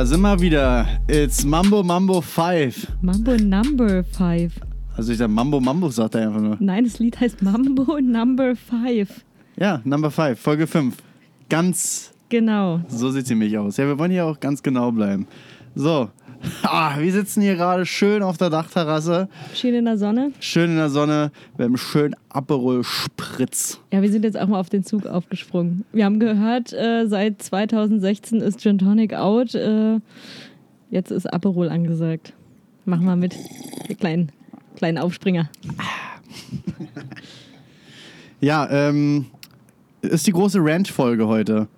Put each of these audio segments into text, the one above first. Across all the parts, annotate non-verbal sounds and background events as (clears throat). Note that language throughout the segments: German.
Da sind wir wieder. It's Mambo Mambo 5. Mambo Number 5. Also ich sag Mambo Mambo, sagt er einfach nur. Nein, das Lied heißt Mambo Number 5. Ja, Number 5, Folge 5. Ganz, Genau. so sieht sie mich aus. Ja, wir wollen hier auch ganz genau bleiben. So, ah, wir sitzen hier gerade schön auf der Dachterrasse, Schön in der Sonne. schön in der Sonne, wir haben schön Aperol Spritz. Ja, wir sind jetzt auch mal auf den Zug aufgesprungen. Wir haben gehört, äh, seit 2016 ist Gin Tonic out. Äh, jetzt ist Aperol angesagt. Mach mal mit. Ihr kleinen, kleinen Aufspringer. Ja, ähm, ist die große Rant-Folge heute.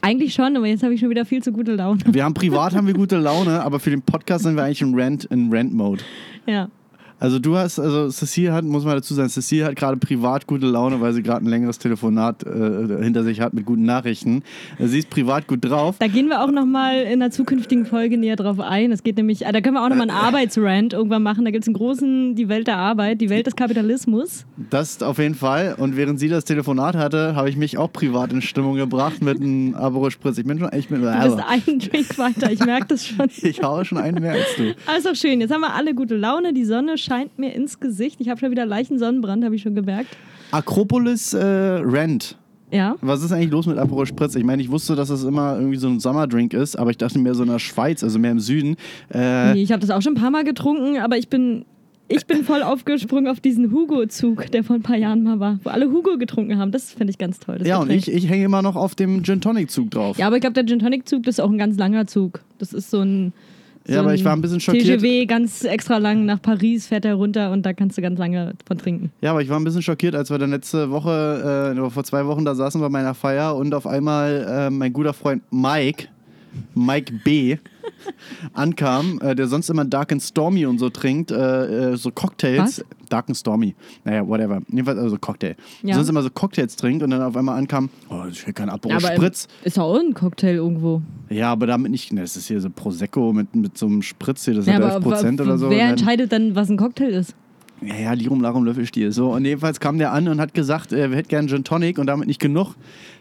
Eigentlich schon, aber jetzt habe ich schon wieder viel zu gute Laune. Wir haben privat haben wir gute Laune, aber für den Podcast sind wir eigentlich in Rant in Rant Mode. Ja. Also du hast, also Cecile hat, muss man dazu sagen, Cecile hat gerade privat gute Laune, weil sie gerade ein längeres Telefonat äh, hinter sich hat mit guten Nachrichten. Äh, Sie ist privat gut drauf. Da gehen wir auch nochmal in einer zukünftigen Folge näher drauf ein. Es geht nämlich, äh, da können wir auch nochmal einen Arbeitsrant irgendwann machen. Da gibt es einen großen, die Welt der Arbeit, die Welt des Kapitalismus. Das auf jeden Fall. Und während sie das Telefonat hatte, habe ich mich auch privat in Stimmung gebracht mit einem Aperol Spritz. Ich bin schon echt mit. Du bist einen Drink weiter, ich merke das schon. (laughs) Ich haue schon einen mehr als du. Alles doch schön. Jetzt haben wir alle gute Laune. Die Sonne scheint mir ins Gesicht. Ich habe schon wieder leichten Sonnenbrand, habe ich schon gemerkt. Akropolis äh, Rent. Ja. Was ist eigentlich los mit Aperol Spritz? Ich meine, ich wusste, dass es immer irgendwie so ein Sommerdrink ist, aber ich dachte mehr so in der Schweiz, also mehr im Süden. Äh, Nee, ich habe das auch schon ein paar Mal getrunken, aber ich bin, ich bin voll aufgesprungen auf diesen Hugo-Zug, der vor ein paar Jahren mal war, wo alle Hugo getrunken haben. Das finde ich ganz toll. das ja, und Getränk. ich, ich hänge immer noch auf dem Gin Tonic Zug drauf. Ja, aber ich glaube, der Gin Tonic Zug, das ist auch ein ganz langer Zug. Das ist so ein. So Ja, aber ich war ein bisschen schockiert. TGW ganz extra lang nach Paris fährt er runter und da kannst du ganz lange von trinken. Ja, aber ich war ein bisschen schockiert, als wir dann letzte Woche, äh, vor zwei Wochen da saßen bei meiner Feier und auf einmal äh, mein guter Freund Mike, Mike B., ankam, äh, der sonst immer Dark and Stormy und so trinkt, äh, äh, so Cocktails. Was? Dark and Stormy. Naja, whatever. Jedenfalls also Cocktail. Ja. Sonst immer so Cocktails trinkt und dann auf einmal ankam, oh, ich will kein Aperol aber Spritz. ist auch ein Cocktail irgendwo. Ja, aber damit nicht, ne, das ist hier so Prosecco mit, mit so einem Spritz hier, das Ja, hat aber 11 Prozent wa- oder so. wer entscheidet dann, was ein Cocktail ist? Ja, ja, Lirum, Larum, Löffelstiel. So, und jedenfalls kam der an und hat gesagt, er hätte gerne Gin Tonic und damit nicht genug.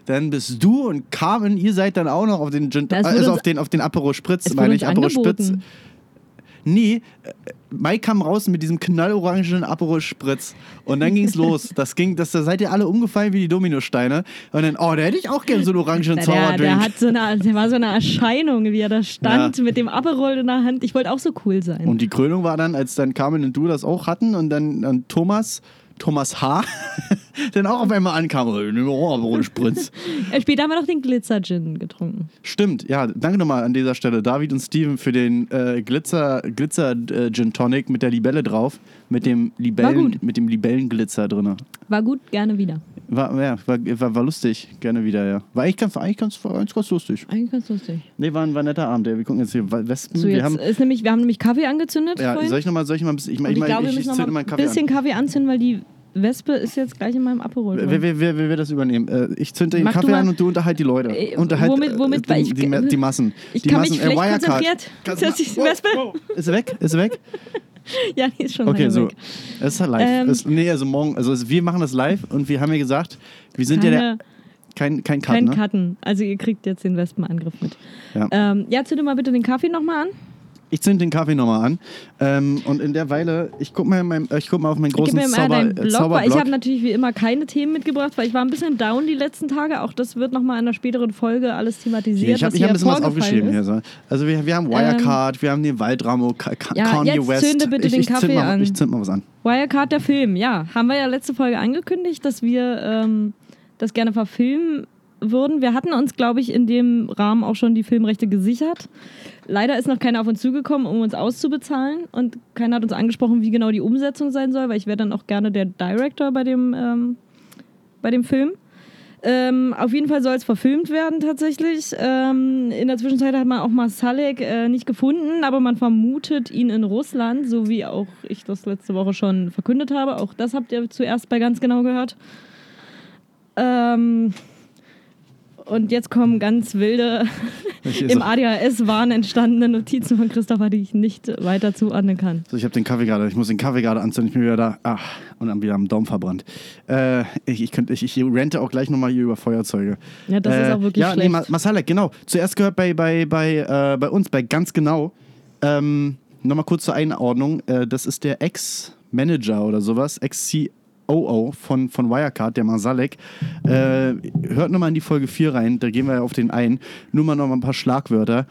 Dann bist du und Carmen, ihr seid dann auch noch auf den Gin wurde also auf den, auf den Aperol Spritz, meine ich, uns Aperol Spritz. Nee, äh, Mike kam raus mit diesem knallorangen Aperol Spritz und dann ging's (laughs) los. Das ging, das, da seid ihr alle umgefallen wie die Dominosteine. Und dann, oh, da hätte ich auch gerne so einen orangen Na, der, der, hat so eine, der war so eine Erscheinung, wie er da stand Ja. mit dem Aperol in der Hand. Ich wollte auch so cool sein. Und die Krönung war dann, als dann Carmen und du das auch hatten und dann, dann Thomas, Thomas H., (laughs) dann auch auf einmal ankam, oh, Spritz. Äh, (laughs) Später haben wir noch den Glitzer-Gin getrunken. Stimmt, ja, danke nochmal an dieser Stelle, David und Steven, für den äh, Glitzer, Glitzer äh, Gin Tonic mit der Libelle drauf, mit dem Libellen, mit dem Libellenglitzer drin. War gut, gerne wieder. War, ja, war, war, war lustig, gerne wieder, ja. War eigentlich ganz, eigentlich ganz, eigentlich ganz lustig. Eigentlich ganz lustig. Nee, war ein, war ein netter Abend, ey. Wir gucken jetzt hier Wespen. So, wir jetzt haben, ist nämlich, wir haben nämlich Kaffee angezündet. ja, vorhin. soll ich nochmal, soll ich mal ein bisschen, ich, ich, ich, glaube, wir ich, ich noch zünde mal einen Kaffee bisschen Kaffee anzünden, weil die Wespe ist jetzt gleich in meinem Aperol. Wer, wer, wer, wer will das übernehmen? Äh, ich zünde den Mach Kaffee an und du unterhalt die Leute. Äh, Unterhalt womit- womit? äh, die, die, Ma- die Massen. Ich die kann Massen, mich Wirecard. konzentriert. Kannst Ist das die Wespe? Oh, oh. Ist er weg? Ist er weg? (laughs) Ja, die ist schon Okay, so. weg. Es ist ja live. Ähm, es, nee, also morgen, also es, wir machen das live und wir haben ja gesagt, wir sind ja der. Kein, kein Cut, kein ne? Cutten. Also ihr kriegt jetzt den Wespenangriff mit. Ja. Ähm, ja, zünde mal bitte den Kaffee nochmal an. Ich zünd den Kaffee nochmal an. Ähm, und in der Weile, ich guck mal, ich guck mal auf meinen Gib großen mir mal Zauber, deinen Blog, weil ich Zauberblock. habe natürlich wie immer keine Themen mitgebracht, weil ich war ein bisschen down die letzten Tage. Auch das wird nochmal in einer späteren Folge alles thematisiert. Ich habe hab ein bisschen was aufgeschrieben ist. hier. So. Also wir, wir haben Wirecard, wir haben den Waldramo, Ka Ka Ja, Kanye jetzt West. zünde bitte ich, den ich Kaffee mal, an. Ich zünd mal was an. Wirecard, der Film, ja. Haben wir ja letzte Folge angekündigt, dass wir ähm, das gerne verfilmen würden. Wir hatten uns, glaube ich, in dem Rahmen auch schon die Filmrechte gesichert. Leider ist noch keiner auf uns zugekommen, um uns auszubezahlen. Und keiner hat uns angesprochen, wie genau die Umsetzung sein soll, weil ich wäre dann auch gerne der Director bei dem, ähm, bei dem Film. Ähm, auf jeden Fall soll es verfilmt werden tatsächlich. Ähm, in der Zwischenzeit hat man auch Masalek äh, nicht gefunden, aber man vermutet ihn in Russland, so wie auch ich das letzte Woche schon verkündet habe. Auch das habt ihr zuerst bei ganz genau gehört. Ähm, und jetzt kommen ganz wilde, im ADHS-Wahn entstandene Notizen von Christopher, die ich nicht weiter zuordnen kann. so, ich habe den Kaffee gerade, ich muss den Kaffee gerade anzünden, ich bin wieder da. Ach, und dann wieder am Daumen verbrannt. Äh, ich, ich, könnt, ich, ich rente auch gleich nochmal hier über Feuerzeuge. Ja, das ist auch wirklich ja, schlecht. Nee, Ma- Masalek, genau. Zuerst gehört bei, bei, bei, äh, bei uns, bei ganz genau. Ähm, Nochmal kurz zur Einordnung. Äh, das ist der Ex-Manager oder sowas, Ex-COO von, von Wirecard, der Masalek. Äh, hört nochmal in die Folge 4 rein, da gehen wir auf den ein. Nur mal noch mal ein paar Schlagwörter.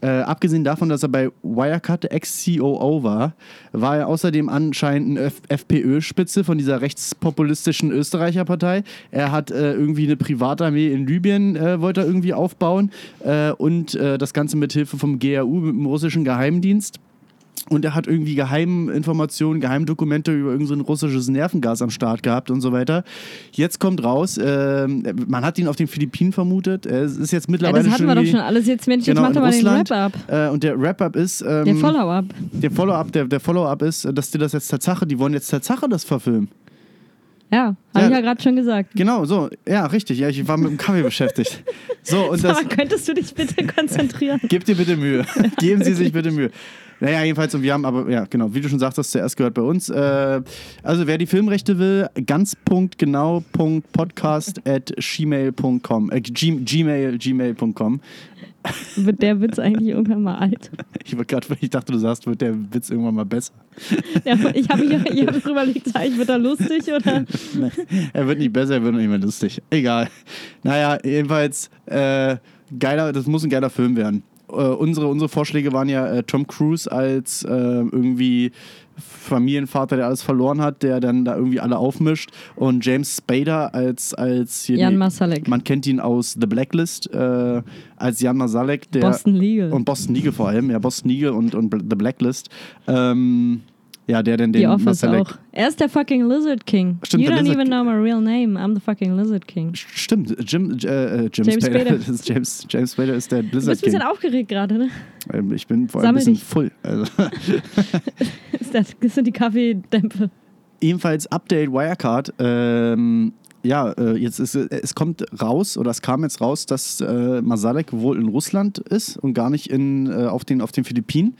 Äh, abgesehen davon, dass er bei Wirecard Ex-COO war, war er außerdem anscheinend eine FPÖ-Spitze von dieser rechtspopulistischen Österreicher-Partei. Er hat äh, irgendwie eine Privatarmee in Libyen, äh, wollte er irgendwie aufbauen äh, und äh, das Ganze mit Hilfe vom GRU, mit dem russischen Geheimdienst. Und er hat irgendwie Geheiminformationen, Geheimdokumente über irgendein so russisches Nervengas am Start gehabt und so weiter. Jetzt kommt raus, ähm, man hat ihn auf den Philippinen vermutet. Es ist jetzt Ja, mittlerweile das hatten wir doch schon alles. Jetzt, Mensch, jetzt Genau, mach in doch mal den. Wrap-Up. Äh, und der Wrap-up ist. Ähm, Der Follow-up. der Follow-up, der, der Follow-up ist, dass die das jetzt Tatsache, die wollen jetzt Tatsache das verfilmen. Ja, habe Ja. ich ja gerade schon gesagt. Genau, so, ja, richtig. Ja, ich war mit dem Kaffee beschäftigt. So, und das. Aber könntest du dich bitte konzentrieren? Gebt dir bitte Mühe. (laughs) Geben Sie sich bitte Mühe. Naja, jedenfalls, und wir haben aber, ja, genau, wie du schon sagtest, zuerst gehört bei uns. Äh, also, wer die Filmrechte will, ganz.genau.podcast (laughs) at gmail.com. Äh, gmail, gmail.com. Wird der Witz (laughs) eigentlich irgendwann mal alt? Ich, wollte grad- ich dachte, du sagst, wird der Witz irgendwann mal besser. Ja, ich habe mir hab überlegt, ich, wird er lustig oder? (laughs) Nee, er wird nicht besser, er wird nicht mehr lustig. Egal. Naja, jedenfalls, äh, geiler, das muss ein geiler Film werden. Äh, unsere, unsere Vorschläge waren ja äh, Tom Cruise als äh, irgendwie Familienvater, der alles verloren hat, der dann da irgendwie alle aufmischt. Und James Spader als, als hier Jan Masalek. Man kennt ihn aus The Blacklist, äh, als Jan Masalek, der. Boston Legal. Und Boston Legal vor allem, ja, Boston Legal und, und The Blacklist. Ähm, ja, der denn den Office Masalek auch. Er ist der fucking Lizard King. Stimmt, you don't Lizard even King. know my real name. I'm the fucking Lizard King. Stimmt, Jim, äh, äh, Jim James Spader. (laughs) James, James Spader ist der Du Blizzard bist ein bisschen King. aufgeregt gerade, ne? Ähm, Ich bin vor allem ein bisschen dich. full. Also. (laughs) Ist Das das sind die Kaffeedämpfe. Ebenfalls Update Wirecard. Ähm, ja, äh, jetzt ist äh, es kommt raus oder es kam jetzt raus, dass äh, Masalek wohl in Russland ist und gar nicht in, äh, auf, den, auf den Philippinen.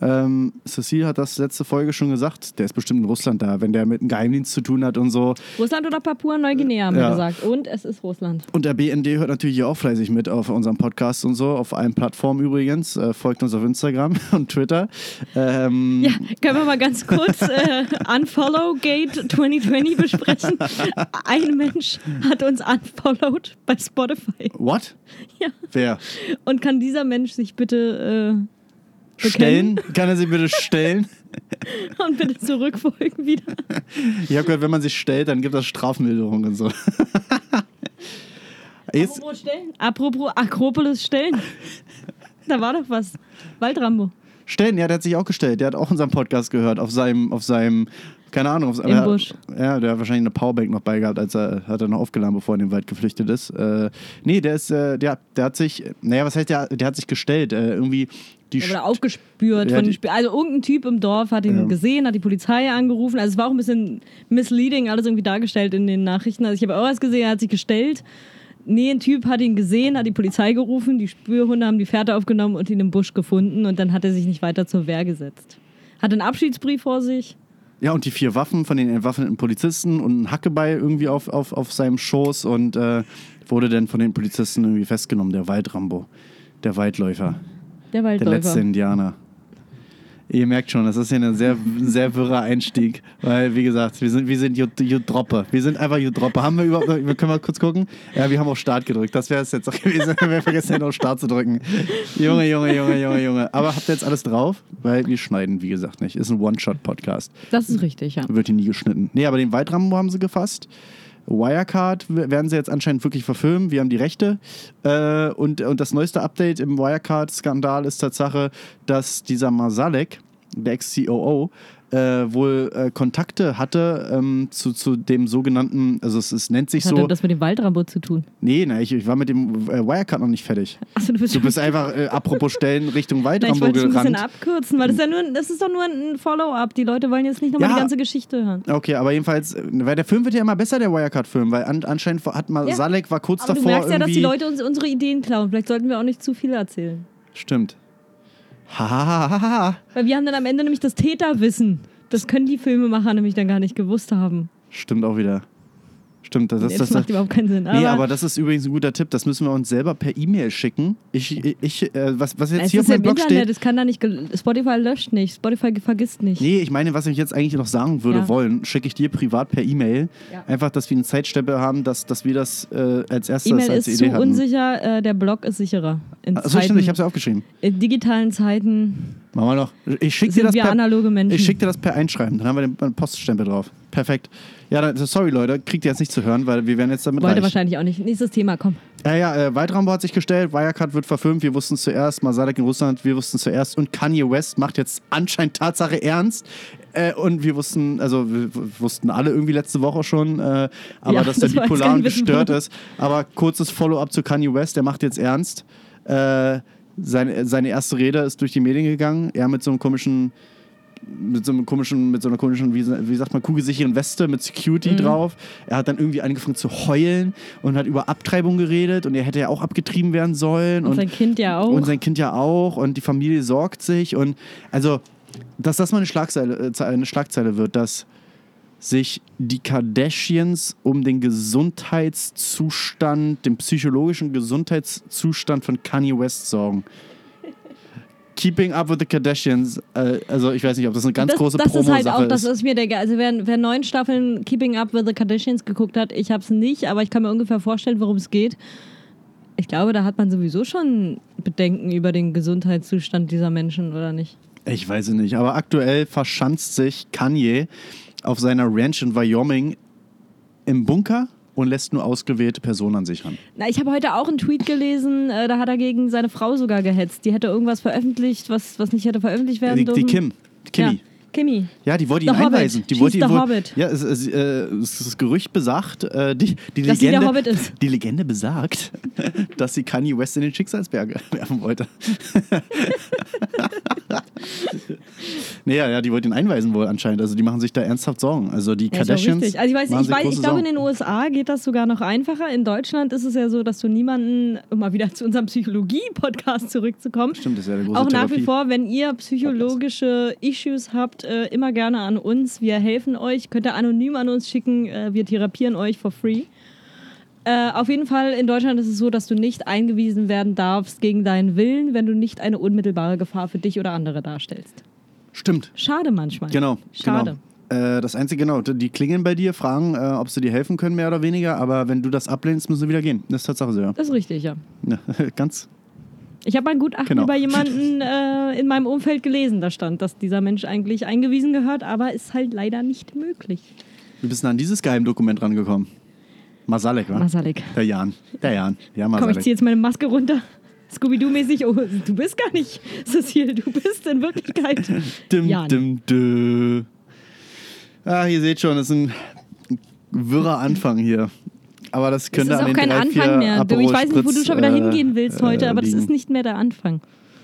Ähm, Cecile hat das letzte Folge schon gesagt. Der ist bestimmt in Russland da, wenn der mit dem Geheimdienst zu tun hat und so. Russland oder Papua-Neuguinea haben wir Ja. gesagt. Und es ist Russland. Und der BND hört natürlich hier auch fleißig mit auf unserem Podcast und so, auf allen Plattformen übrigens. Äh, folgt uns auf Instagram (laughs) und Twitter. Ähm, Ja, können wir mal ganz kurz äh, Unfollow Gate 2020 (laughs) besprechen. Ein Mensch hat uns unfollowed bei Spotify. What? Ja. Wer? Und kann dieser Mensch sich bitte äh, Stellen? Kann er sich bitte stellen? (laughs) und bitte zurückfolgen wieder? Ich habe gehört, wenn man sich stellt, dann gibt das Strafmilderung und so. (laughs) Jetzt, Apropos Stellen. Apropos Akropolis Stellen. Da war doch was. Waldrambo. stellen, ja, der hat sich auch gestellt. Der hat auch unseren Podcast gehört auf seinem, auf seinem, keine Ahnung, Im Busch. Ja, der hat wahrscheinlich eine Powerbank noch bei gehabt, als er hat er noch aufgeladen, bevor er in den Wald geflüchtet ist. Äh, nee, der ist, äh, der, der hat sich, naja, was heißt der, der hat sich gestellt. Äh, irgendwie die Der wurde aufgespürt Ja, von die- Also irgendein Typ im Dorf hat ihn Ja. gesehen, hat die Polizei angerufen. Also es war auch ein bisschen misleading, alles irgendwie dargestellt in den Nachrichten. Also ich habe auch was gesehen, er hat sich gestellt. Nee, ein Typ hat ihn gesehen, hat die Polizei gerufen, die Spürhunde haben die Fährte aufgenommen und ihn im Busch gefunden und dann hat er sich nicht weiter zur Wehr gesetzt. Hat einen Abschiedsbrief vor sich. Ja, und die vier Waffen von den entwaffneten Polizisten und ein Hackebeil irgendwie auf, auf, auf seinem Schoß und äh, wurde dann von den Polizisten irgendwie festgenommen, der Waldrambo, der Waldläufer, Der der Waldläufer. letzte Indianer. Ihr merkt schon, das ist hier ein sehr, sehr wirrer Einstieg, weil, wie gesagt, wir sind, wir sind Juddroppe. Wir sind einfach Juddroppe. Haben wir überhaupt, wir können mal kurz gucken? Ja, wir haben auf Start gedrückt. Das wäre es jetzt auch gewesen, wenn wir vergessen hätten, auf Start zu drücken. Junge, Junge, Junge, Junge, Junge. Aber habt ihr jetzt alles drauf? Weil wir schneiden, wie gesagt, nicht. Ist ein One-Shot-Podcast. Das ist richtig, ja. Wird hier nie geschnitten. Nee, aber den Waldrambo haben sie gefasst. Wirecard werden sie jetzt anscheinend wirklich verfilmen. Wir haben die Rechte. Äh, und, und das neueste Update im Wirecard-Skandal ist Tatsache, dass dieser Masalek der Ex-COO, äh, wohl äh, Kontakte hatte ähm, zu, zu dem sogenannten, also es, es nennt sich hat so. denn das mit dem Waldrambot zu tun? Nee, na, ich, ich war mit dem äh, Wirecard noch nicht fertig. Achso, du bist Du bist einfach, äh, apropos Stellen, Richtung (laughs) Na, ich Waldrambo wollte es ein bisschen gerannt. abkürzen, weil das, ist ja nur, das ist doch nur ein Follow-up. Die Leute wollen jetzt nicht nochmal Ja. die ganze Geschichte hören. Okay, aber jedenfalls, äh, weil der Film wird ja immer besser, der Wirecard-Film, weil an, anscheinend hat mal Ja. Salek war kurz Aber du davor merkst ja, dass die Leute uns unsere Ideen klauen. Vielleicht sollten wir auch nicht zu viel erzählen. Stimmt. Hahaha. Weil wir haben dann am Ende nämlich das Täterwissen. Das können die Filmemacher nämlich dann gar nicht gewusst haben. Stimmt auch wieder. Stimmt, das, Das, das, das das, macht überhaupt keinen Sinn. Nee, aber das ist übrigens ein guter Tipp. Das müssen wir uns selber per E-Mail schicken. Ich, ich, äh, was, was jetzt es hier auf ist meinem Blog Internet, steht. es kann da nicht. Spotify löscht nicht, Spotify vergisst nicht. Nee, ich meine, was ich jetzt eigentlich noch sagen würde Ja. wollen, schicke ich dir privat per E-Mail. Ja. Einfach, dass wir einen Zeitstempel haben, dass, dass wir das äh, als erstes E-Mail als ist Idee zu hatten. unsicher, äh, der Blog ist sicherer. In, Achso, Zeiten, stimmt, ich habe es ja aufgeschrieben. in digitalen Zeiten Machen wir noch. Ich schicke dir das per. Ich schicke dir das per Einschreiben, dann haben wir den Poststempel drauf. Perfekt. Ja, dann, sorry Leute, kriegt ihr jetzt nicht zu hören, weil wir werden jetzt damit Wollte reich. wahrscheinlich auch nicht. Nächstes Thema, komm. Ja, ja, äh, Waldrambo hat sich gestellt, Wirecard wird verfilmt, wir wussten zuerst, Masalek in Russland, wir wussten es zuerst und Kanye West macht jetzt anscheinend Tatsache ernst. Äh, und wir wussten, also wir wussten alle irgendwie letzte Woche schon, äh, aber Ja, dass (laughs) der das jetzt bipolar und gestört ist. Aber kurzes Follow-up zu Kanye West, der macht jetzt ernst. Äh, seine, seine erste Rede ist durch die Medien gegangen, er mit so einem komischen mit so einem komischen, mit so einer komischen, wie, wie sagt man, kugelsicheren Weste mit Security Mhm. drauf. Er hat dann irgendwie angefangen zu heulen und hat über Abtreibung geredet und er hätte ja auch abgetrieben werden sollen. Und, Und, sein Kind ja auch. und sein Kind ja auch und die Familie sorgt sich und also, dass das mal eine Schlagzeile, äh, eine Schlagzeile wird, dass sich die Kardashians um den Gesundheitszustand, den psychologischen Gesundheitszustand von Kanye West sorgen. Keeping Up with the Kardashians, äh, also ich weiß nicht, ob das eine ganz das, große das ist halt Promo-Sache auch, das ist. ist mir der, also wer, wer neun Staffeln Keeping Up with the Kardashians geguckt hat, ich habe es nicht, aber ich kann mir ungefähr vorstellen, worum es geht. Ich glaube, da hat man sowieso schon Bedenken über den Gesundheitszustand dieser Menschen, oder nicht? Ich weiß es nicht, aber aktuell verschanzt sich Kanye auf seiner Ranch in Wyoming im Bunker und lässt nur ausgewählte Personen an sich ran. Na, ich habe heute auch einen Tweet gelesen, äh, da hat er gegen seine Frau sogar gehetzt. Die hätte irgendwas veröffentlicht, was, was nicht hätte veröffentlicht werden Die, dürfen. die Kim, Kimi. Ja, Kimi. Ja, die wollte ihn Hobbit. einweisen. Die wollte ihn wohl. Ja, es, es, äh, das Gerücht besagt, äh, die, die, Dass sie der Legende, Hobbit ist. die Legende besagt, (laughs) dass sie Kanye West in den Schicksalsberg (laughs) werfen wollte. (laughs) nee, ja, die wollte ihn einweisen wohl anscheinend. Also die machen sich da ernsthaft Sorgen. Also die Ja, Kardashians. Also ich weiß, ich, weiß, ich glaube, in den USA geht das sogar noch einfacher. In Deutschland ist es ja so, dass du niemanden, um mal wieder zu unserem Psychologie-Podcast zurückzukommen, Stimmt, das ist ja der große auch nach wie vor, wenn ihr psychologische Issues habt, äh, immer gerne an uns. Wir helfen euch. Könnt ihr anonym an uns schicken. Äh, wir therapieren euch for free. Äh, auf jeden Fall in Deutschland ist es so, dass du nicht eingewiesen werden darfst gegen deinen Willen, wenn du nicht eine unmittelbare Gefahr für dich oder andere darstellst. Stimmt, Schade manchmal. genau. Schade. Genau. Äh, das Einzige, genau, die klingeln bei dir, fragen, äh, ob sie dir helfen können, mehr oder weniger. Aber wenn du das ablehnst, müssen sie wieder gehen. Das ist Tatsache so, ja. Das ist richtig, ja. ja (laughs) ganz Ich habe ein Gutachten Genau. über jemanden äh, in meinem Umfeld gelesen. Da stand, dass dieser Mensch eigentlich eingewiesen gehört, aber ist halt leider nicht möglich. Wie bist du an dieses Geheimdokument rangekommen? Masalek, wa? Masalek. Der Jan. Der Jan. Ja, Komm, ich Masalek. ziehe jetzt meine Maske runter. Scooby-Doo-mäßig. Oh, du bist gar nicht (laughs) Cecile, du bist in Wirklichkeit (laughs) Dim, Jan. dim, dö. Ah, ihr seht schon, das ist ein wirrer Anfang hier. Aber das könnte ist an auch den kein drei, Anfang mehr. Du, ich weiß nicht, wo du Aperol schon wieder hingehen willst äh, heute, aber das liegen. ist nicht mehr der Anfang.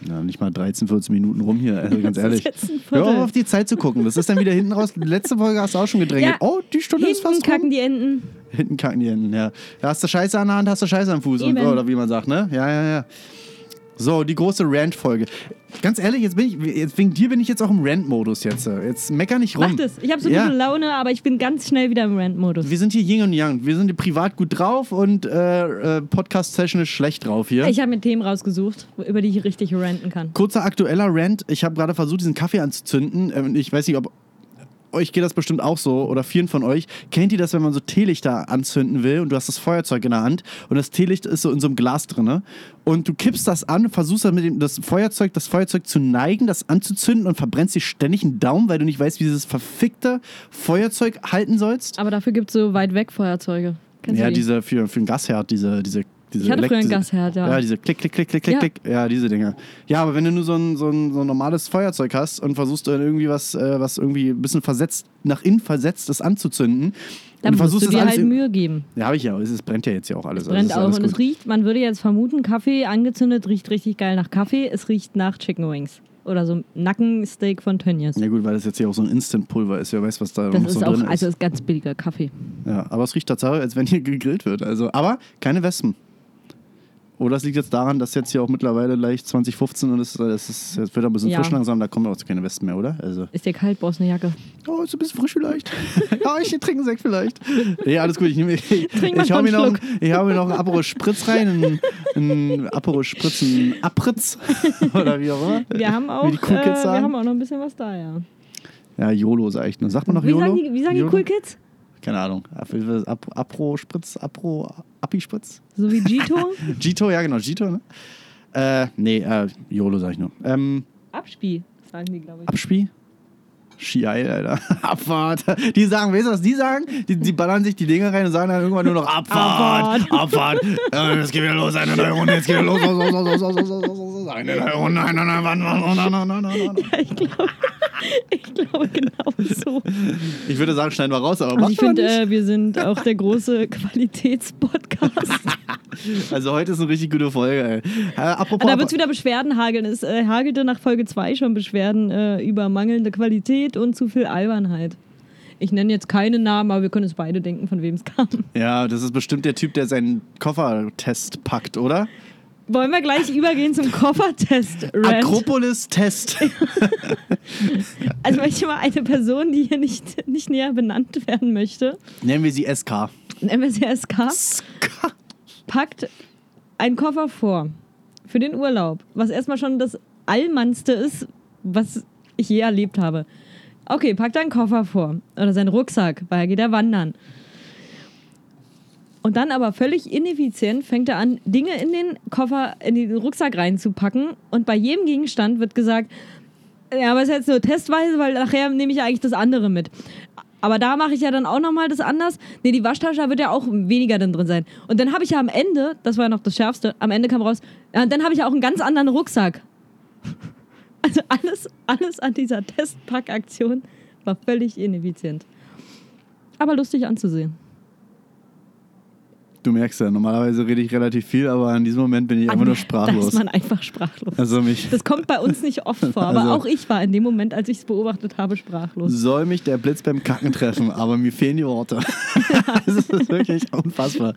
Ja, nicht mal 13, 14 Minuten rum hier, also ganz Das ist ehrlich. Hör auf, auf die Zeit zu gucken. Das ist dann wieder hinten raus. Letzte Folge hast du auch schon gedrängelt. Ja, oh, die Stunde ist Hinten fast kacken rum. die Enten. Hinten kacken die Enden, ja. ja. Hast du Scheiße an der Hand, hast du Scheiße am Fuß. Und, oder wie man sagt, ne? Ja, ja, ja. So, die große Rant-Folge. Ganz ehrlich, jetzt bin ich, jetzt, wegen dir bin ich jetzt auch im Rant-Modus jetzt. Jetzt mecker nicht rum. Mach das. Ich habe so Ja. gute Laune, aber ich bin ganz schnell wieder im Rant-Modus. Wir sind hier Yin und Yang. Wir sind hier privat gut drauf und äh, äh, Podcast-Session ist schlecht drauf hier. Ich habe mir Themen rausgesucht, über die ich richtig ranten kann. Kurzer aktueller Rant. Ich habe gerade versucht, diesen Kaffee anzuzünden. Ähm, Ich weiß nicht, ob euch geht das bestimmt auch so oder vielen von euch. Kennt ihr das, wenn man so Teelichter anzünden will und du hast das Feuerzeug in der Hand und das Teelicht ist so in so einem Glas drin und du kippst das an, versuchst dann mit dem das Feuerzeug, das Feuerzeug zu neigen, das anzuzünden und verbrennst dir ständig einen Daumen, weil du nicht weißt, wie dieses verfickte Feuerzeug halten sollst. Aber dafür gibt es so weit weg Feuerzeuge. Kennst Ja, diese für, für den Gasherd, diese, diese Diese Ich hatte früher einen Gasherd, ja. Ja, diese Klick, Klick, Klick, Klick, Klick, Ja. Klick. Ja, diese Dinger. Ja, aber wenn du nur so ein, so ein, so ein normales Feuerzeug hast und versuchst dann irgendwie was, äh, was irgendwie ein bisschen versetzt, nach innen versetzt ist anzuzünden, Dann musst versuchst du das dir halt Mühe geben. ja, habe ich ja. Es brennt ja jetzt ja auch alles. also Brennt ist auch und gut. es riecht, man würde jetzt vermuten, Kaffee angezündet riecht richtig geil nach Kaffee. Es riecht nach Chicken Wings. Oder so Nackensteak von Tönnies. Ja gut, weil das jetzt hier auch so ein Instant-Pulver ist. Wer weiß, was da Das noch ist so auch, drin also ist. ist ganz billiger Kaffee. Ja, aber es riecht tatsächlich, als wenn hier gegrillt wird. Also, aber keine Wespen. Oder es liegt jetzt daran, dass jetzt hier auch mittlerweile leicht 2015 und es, es, ist, es wird ein bisschen Ja. frisch langsam, da kommen auch keine Wespen mehr, oder? Also, Ist dir kalt, brauchst eine Jacke. oh, ist ein bisschen frisch vielleicht. (laughs) ja, ich trinke einen Sekt vielleicht. Ja, alles gut. Ich, nehme, ich, ich hau mir noch, ich hau mir noch einen Aperol Spritz rein, einen, einen Aperol Spritz, einen Apritz (laughs) oder wie auch immer. Wir haben auch, wie die Cool äh, wir haben auch noch ein bisschen was da, ja. Ja, YOLO sag ich nur. Sagt man noch Wie YOLO? sagen die, wie sagen die YOLO? Cool Kids? Keine Ahnung. Ap Apro Spritz, Apro Api Spritz? So wie Gito? Gito, ja genau, Gito, ne? Äh, nee, äh, YOLO sag ich nur. Ähm, Abspie, sagen die, glaube ich. Abspie? Schiei, Alter. Abfahrt. Die sagen, weißt du, was die sagen? Die, die ballern sich die Dinge rein und sagen dann irgendwann nur noch Abfahrt. Abfahrt. Es geht wieder los, eine neue Runde, jetzt geht wieder los, los, los, los, los, los, los, los, los, eine neue Runde, eine neue Runde, neue Runde, neue Runde. Ja, ich glaube, (laughs) ich glaube genau so. Ich würde sagen, schneiden wir raus, aber Also ich finde, äh, wir sind auch der große (laughs) Qualitätspodcast. Also heute ist eine richtig gute Folge. Äh, apropos, da wird es wieder Beschwerden hageln. Es äh, hagelte nach Folge 2 schon Beschwerden äh, über mangelnde Qualität und zu viel Albernheit. Ich nenne jetzt keine Namen, aber wir können uns beide denken, von wem es kam. ja, das ist bestimmt der Typ, der seinen Koffertest packt, oder? Wollen wir gleich übergehen zum Koffertest? Akropolis-Test. (laughs) Also möchte mal eine Person, die hier nicht, nicht näher benannt werden möchte, Nennen wir sie SK. MSRSK, SK. packt einen Koffer vor für den Urlaub, was erstmal schon das Allmannste ist, was ich je erlebt habe. Okay, packt einen Koffer vor oder seinen Rucksack, weil er geht ja wandern. Und dann aber völlig ineffizient fängt er an, Dinge in den Koffer, in den Rucksack reinzupacken. Und bei jedem Gegenstand wird gesagt, ja, aber es ist jetzt nur testweise, weil nachher nehme ich eigentlich das andere mit. Aber da mache ich ja dann auch nochmal das anders. Nee, die Waschtasche wird ja auch weniger dann drin sein. Und dann habe ich ja am Ende, das war ja noch das Schärfste, am Ende kam raus, ja, und dann habe ich ja auch einen ganz anderen Rucksack. (laughs) Also alles, alles an dieser Testpackaktion war völlig ineffizient. Aber lustig anzusehen. Du merkst ja, normalerweise rede ich relativ viel, aber in diesem Moment bin ich einfach nur Da ist sprachlos. man einfach sprachlos. Also mich Das kommt bei uns nicht oft vor, aber Also- auch ich war in dem Moment, als ich es beobachtet habe, sprachlos. soll mich der Blitz beim Kacken treffen, aber mir fehlen die Worte. (laughs) das ist wirklich unfassbar.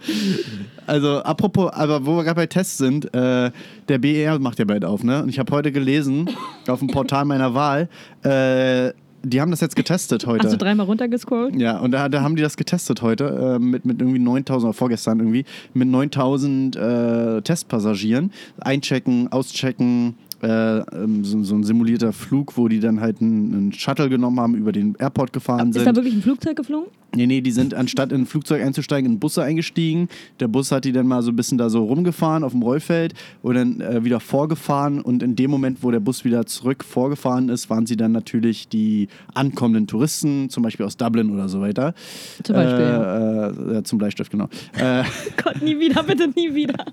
Also apropos, aber wo wir gerade bei Tests sind, äh, der BER macht ja bald auf, ne? Und ich habe heute gelesen auf dem Portal meiner Wahl, äh, die haben das jetzt getestet heute. Hast du dreimal runtergescrollt? Ja, und da, da haben die das getestet heute äh, mit, mit irgendwie 9000, oder vorgestern irgendwie, mit 9000 äh, Testpassagieren. Einchecken, auschecken, äh, ähm, so, so ein simulierter Flug, wo die dann halt einen, einen Shuttle genommen haben, über den Airport gefahren Ist da sind. wirklich ein Flugzeug geflogen? Nee, nee, die sind anstatt in ein Flugzeug einzusteigen, in Busse eingestiegen. Der Bus hat die dann mal so ein bisschen da so rumgefahren auf dem Rollfeld und dann äh, wieder vorgefahren. Und in dem Moment, wo der Bus wieder zurück vorgefahren ist, waren sie dann natürlich die ankommenden Touristen, zum Beispiel aus Dublin oder so weiter. Zum Beispiel, äh, ja. äh, zum Bleistift, genau. Äh, (laughs) Gott, nie wieder, bitte nie wieder.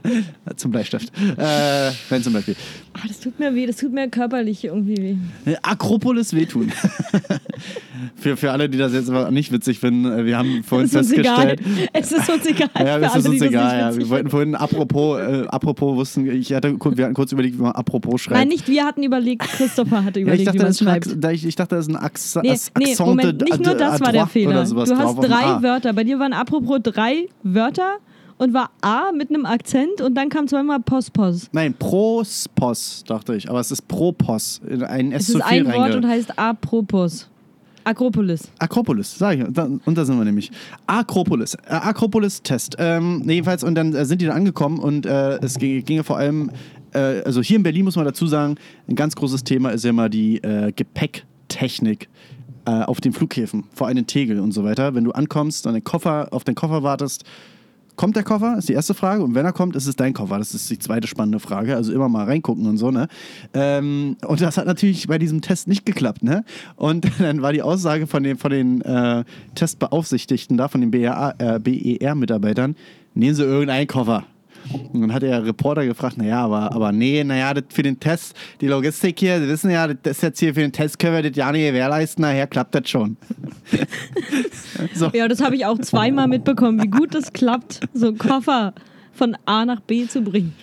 (laughs) zum Bleistift. Äh, nein, zum Beispiel. Ah, das tut mir weh, das tut mir körperlich irgendwie weh. Äh, Akropolis wehtun. (laughs) für, für alle, die das jetzt aber nicht witzig finden, äh, wir haben vorhin Es ist uns egal. festgestellt. Es ist uns egal. Ja, das ist uns egal. Ja. Wir wollten vorhin apropos, äh, apropos wussten, ich hatte, wir hatten kurz überlegt, wie man apropos schreibt. Nein, nicht wir hatten überlegt, Christopher hatte ja, ich überlegt, dachte, wie man es ein schreibt. Da ich, ich dachte, das ist ein Ax Nee, nee, Moment, nicht nur das war der Fehler. Du hast drei. Wörter. Bei dir waren apropos drei Wörter und war A mit einem Akzent und dann kam zweimal Pos-Pos. Nein, Prospos, dachte ich. Aber es ist Propos. in Ein S Es ist ein Wort und heißt apropos. Akropolis. Akropolis, sag ich. Da, und da sind wir nämlich. Akropolis. Äh, Akropolis-Test. Ähm, jedenfalls, und dann äh, sind die da angekommen und äh, es ging, ging vor allem, äh, also hier in Berlin muss man dazu sagen, ein ganz großes Thema ist ja immer die Gepäcktechnik auf den Flughäfen, vor allem in Tegel und so weiter. Wenn du ankommst, dann den Koffer, auf den Koffer wartest, Kommt der Koffer? Ist die erste Frage. Und wenn er kommt, ist es dein Koffer. Das ist die zweite spannende Frage. Also immer mal reingucken und so, ne? Ähm, und das hat natürlich bei diesem Test nicht geklappt, ne? Und (laughs) dann war die Aussage von den, von den äh, Testbeaufsichtigten da, von den BER, äh, BER-Mitarbeitern, nehmen Sie irgendeinen Koffer. Und dann hat der Reporter gefragt, naja, aber, aber nee, naja, das für den Test, die Logistik hier, Sie wissen ja, das ist jetzt hier für den Test können wir das ja nicht gewährleisten, nachher klappt das schon. (laughs) so. Ja, das habe ich auch zweimal mitbekommen, wie gut es klappt, so einen Koffer von A nach B zu bringen.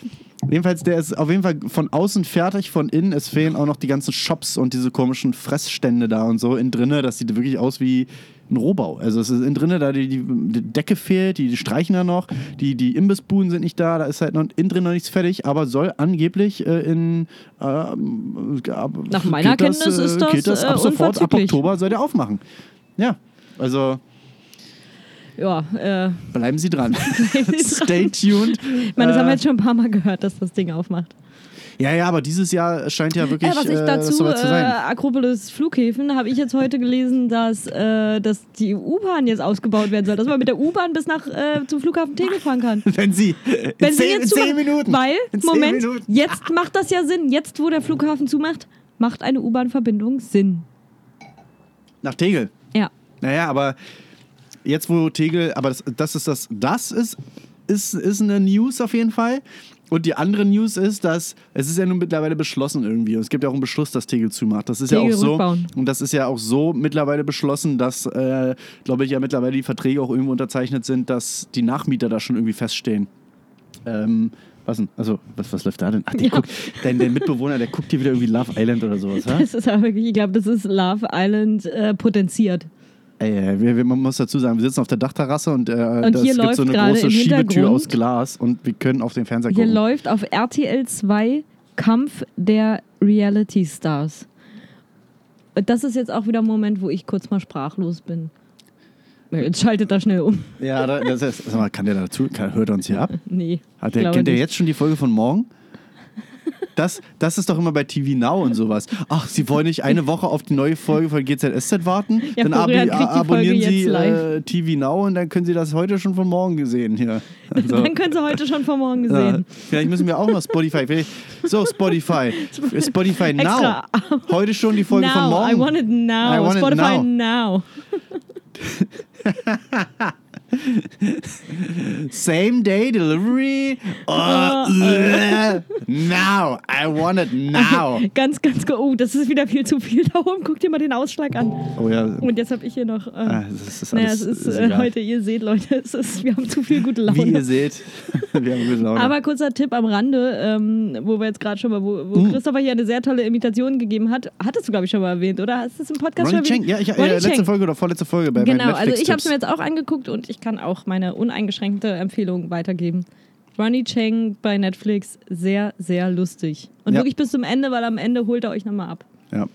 Jedenfalls, der ist auf jeden Fall von außen fertig, von innen. Es fehlen auch noch die ganzen Shops und diese komischen Fressstände da und so innen drinne. Das sieht wirklich aus wie ein Rohbau. Also es ist innen drinne, da die, die Decke fehlt, die, die streichen da noch, die, die Imbissbuden sind nicht da, da ist halt noch innen drin noch nichts fertig, aber soll angeblich äh, in äh, Nach meiner geht das, Kenntnis äh, ist das, geht das ab äh, sofort, ab. Oktober soll der aufmachen. Ja, also Ja, äh, bleiben Sie dran. Sie (laughs) Stay tuned. ich meine, das haben wir Äh, jetzt schon ein paar Mal gehört, dass das Ding aufmacht. Ja, ja, aber dieses Jahr scheint ja wirklich Äh, was ich äh, dazu, soweit zu äh, sein. Akropolis Flughäfen, habe ich jetzt heute gelesen, dass, äh, dass die U-Bahn jetzt ausgebaut werden soll, dass man mit der U-Bahn bis nach äh, zum Flughafen Tegel (laughs) fahren kann. Wenn Sie in, Wenn sie zehn, jetzt in zehn Minuten. Weil, in Moment, Minuten. jetzt (laughs) macht das ja Sinn. Jetzt, wo der Flughafen zumacht, macht eine U-Bahn-Verbindung Sinn. Nach Tegel. Ja. Naja, aber jetzt wo Tegel, aber das, das ist das, das ist, ist, ist eine News auf jeden Fall. Und die andere News ist, dass es ist ja nun mittlerweile beschlossen irgendwie. Und es gibt ja auch einen Beschluss, dass Tegel zumacht. Das ist ja Tegel auch so. rückbauen. Und das ist ja auch so mittlerweile beschlossen, dass, äh, glaube ich, ja mittlerweile die Verträge auch irgendwo unterzeichnet sind, dass die Nachmieter da schon irgendwie feststehen. Ähm, was denn? Also, was, was läuft da denn? Ach, der Ja. guckt, dein, dein Mitbewohner, der guckt hier wieder irgendwie Love Island oder sowas, ha? (laughs) Das ist aber wirklich, ich glaube, das ist Love Island äh, potenziert. Ey, wir, wir, man muss dazu sagen, wir sitzen auf der Dachterrasse und, äh, Und das hier gibt so eine große Schiebetür aus Glas und wir können auf den Fernseher Hier gucken. läuft auf RTL 2 Kampf der Reality Stars. Und das ist jetzt auch wieder ein Moment, wo ich kurz mal sprachlos bin. Jetzt schaltet er schnell um. Ja, da- das ist, sag mal, kann der dazu, kann, hört er uns hier ab? (laughs) Nee. Hat der, kennt der jetzt schon die Folge von morgen? Das, das ist doch immer bei TV Now und sowas. Ach, Sie wollen nicht eine Woche auf die neue Folge von GZSZ warten? Ja, dann die abonnieren Sie äh, TV Now und dann können Sie das heute schon von morgen sehen. Hier. Also, Dann können Sie heute schon von morgen ja, sehen. vielleicht müssen wir auch noch Spotify. So, Spotify. Spotify Now. Heute schon die Folge now, von morgen. I want it now. I want it Spotify now. now. (laughs) Same day delivery. Oh, Äh, uh, now. I want it now. (laughs) Ganz, ganz gut. Oh, das ist wieder viel zu viel da oben. Guck dir mal den Ausschlag an. Oh ja. Und jetzt habe ich hier noch. Äh, Ah, das ist naja, es ist äh, heute, ihr seht, Leute, es ist, wir haben zu viel gute Wie ihr Laune. seht, (laughs) wir haben gute Laune. Aber kurzer Tipp am Rande, ähm, wo wir jetzt gerade schon mal, wo, wo Mhm. Christopher hier eine sehr tolle Imitation gegeben hat. Hattest du, glaube ich, schon mal erwähnt, oder? Hast du das im Podcast Ronny schon Cheng, erwähnt? ja, ich, äh, letzte Cheng. Folge oder vorletzte Folge bei Genau, also ich habe es mir jetzt auch angeguckt und ich kann auch meine uneingeschränkte Empfehlung weitergeben. Ronnie Cheng bei Netflix, sehr, sehr lustig. Und Ja. wirklich bis zum Ende, weil am Ende holt er euch nochmal ab. Ja.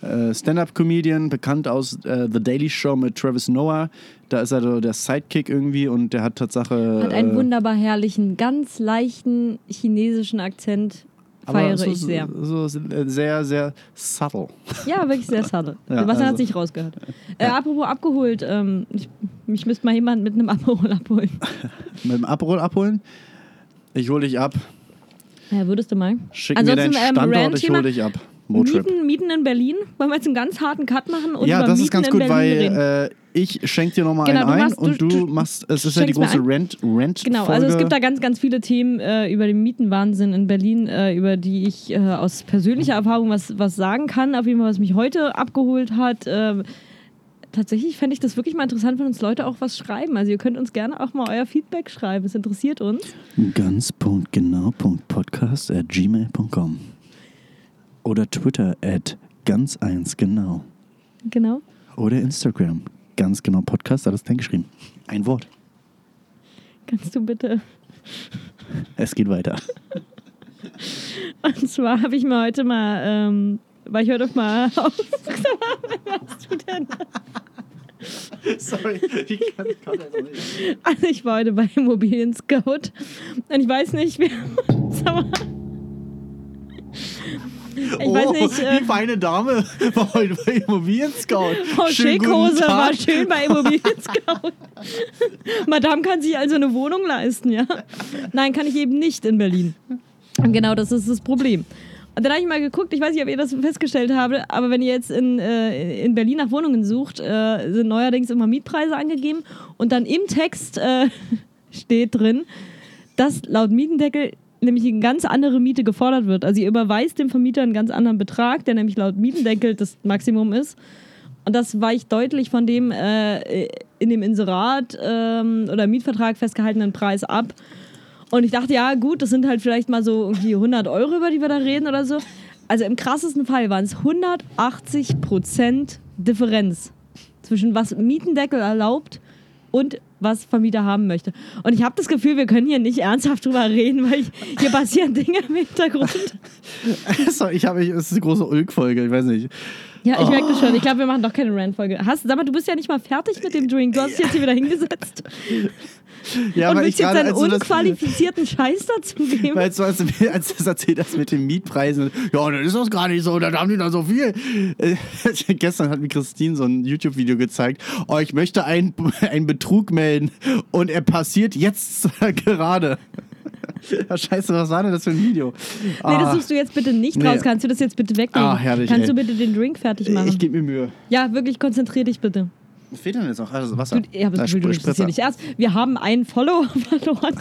Äh, Stand-up-Comedian, bekannt aus äh, The Daily Show mit Travis Noah. Da ist er der Sidekick irgendwie und der hat Tatsache. Hat einen äh, wunderbar herrlichen, ganz leichten chinesischen Akzent. Aber Feiere so, ich sehr. So, so sehr, sehr subtle. Ja, wirklich sehr subtle. (laughs) Ja, Sebastian hat also- sich rausgehört. (laughs) Äh, apropos abgeholt, ähm, ich, mich müsste mal jemand mit einem Aperol abholen. (laughs) Mit dem Aperol abholen. Ich hole dich ab. Ja, würdest du mal? Schick mir deinen Ansonsten, ähm, Standort, ich Rant-Thema. hole dich ab. Motrip. Mieten, Mieten in Berlin. Wollen wir jetzt einen ganz harten Cut machen und Ja, das Mieten ist ganz gut, weil äh, ich schenke dir nochmal Genau, einen ein machst- und du- du, machst, es ist ja die große. Rent, Rent Genau, Folge. also es gibt da ganz, ganz viele Themen äh, über den Mietenwahnsinn in Berlin, äh, über die ich äh, aus persönlicher Erfahrung was, was sagen kann. Auf jeden Fall, was mich heute abgeholt hat. Ähm, tatsächlich fände ich das wirklich mal interessant, wenn uns Leute auch was schreiben. Also ihr könnt uns gerne auch mal euer Feedback schreiben. Es interessiert uns. ganz.genau.podcast at gmail.com oder Twitter at ganz eins genau Genau. oder Instagram ganz genau Podcast, alles klein geschrieben. Ein Wort. Kannst du bitte. Es geht weiter. Und zwar habe ich mir heute mal, ähm, war ich heute auf mal auf. (laughs) Was du denn? Sorry, ich kann, kann das nicht. Also ich war heute bei Immobilien Scout und ich weiß nicht, wer. Ich oh, weiß nicht. Äh, die feine Dame war heute bei Immobilien Scout. Frau guten Schickhose war schön bei Immobilien Scout. Madame kann sich also eine Wohnung leisten, ja? Nein, kann ich eben nicht in Berlin. Und genau das ist das Problem. Und dann habe ich mal geguckt, ich weiß nicht, ob ihr das festgestellt habt, aber wenn ihr jetzt in, äh, in Berlin nach Wohnungen sucht, äh, sind neuerdings immer Mietpreise angegeben und dann im Text äh, (laughs) steht drin, dass laut Mietendeckel nämlich eine ganz andere Miete gefordert wird. Also ihr überweist dem Vermieter einen ganz anderen Betrag, der nämlich laut Mietendeckel das Maximum ist. Und das weicht deutlich von dem äh, in dem Inserat ähm, oder Mietvertrag festgehaltenen Preis ab. Und ich dachte, ja gut, das sind halt vielleicht mal so irgendwie 100 Euro, über die wir da reden oder so. Also im krassesten Fall waren es 180 Prozent Differenz zwischen was Mietendeckel erlaubt und was Vermieter haben möchte. Und ich habe das Gefühl, wir können hier nicht ernsthaft drüber reden, weil ich, hier passieren Dinge im Hintergrund. (laughs) Sorry, ich habe, es ist eine große Ulk-Folge, ich weiß nicht. Ja, ich merke das schon. Ich glaube, wir machen doch keine Rant-Folge. Hast- Sag mal, du bist ja nicht mal fertig mit dem Drink. Du hast dich jetzt hier wieder hingesetzt Ja, und willst ich jetzt gerade, einen als du das, unqualifizierten Scheiß dazu geben. weil du, als, du- als das erzählt hast mit den Mietpreisen, ja, dann ist das gar nicht so, dann haben die da so viel. Äh, (laughs) gestern hat mir Christine so ein YouTube-Video gezeigt, oh, ich möchte einen, (laughs) einen Betrug melden und er passiert jetzt (laughs) gerade. (laughs) Ja, scheiße, was war denn das für ein Video? Nee, Ah, das suchst du jetzt bitte nicht Nee. raus. Kannst du das jetzt bitte wegnehmen? Ah, herrlich, Kannst ey. du bitte den Drink fertig machen? ich gebe mir Mühe. ja, wirklich konzentrier dich bitte. Was fehlt denn jetzt noch? Also Wasser. Du, das Gefühl, du nimmst das hier nicht ernst. Wir haben einen Follower (laughs) verloren.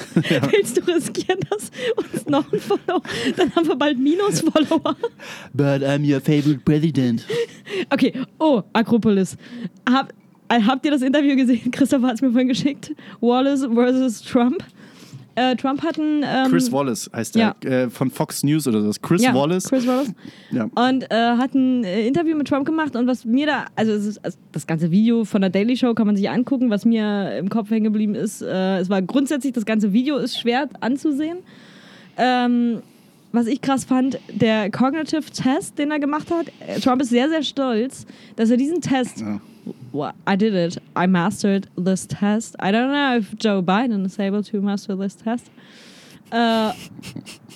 Willst du riskieren, dass uns noch ein Follower... Dann haben wir bald Minus-Follower. But I'm your favorite president. Okay, oh, Akropolis. Hab, äh, habt ihr das Interview gesehen? Christopher hat es mir vorhin geschickt. Wallace versus Trump. Äh, Trump hat ein... Ähm, Chris Wallace heißt der, äh, von Fox News oder so. Chris ja, Wallace. Chris Wallace. Ja. Und äh, hat ein äh, Interview mit Trump gemacht und was mir da, also, ist, also das ganze Video von der Daily Show kann man sich angucken, was mir im Kopf hängen geblieben ist. Äh, es war grundsätzlich, das ganze Video ist schwer anzusehen. Ähm, was ich krass fand, der Cognitive Test, den er gemacht hat, äh, Trump ist sehr, sehr stolz, dass er diesen Test, Ja. Well, I did it, I mastered this test. I don't know if Joe Biden is able to master this test. Äh,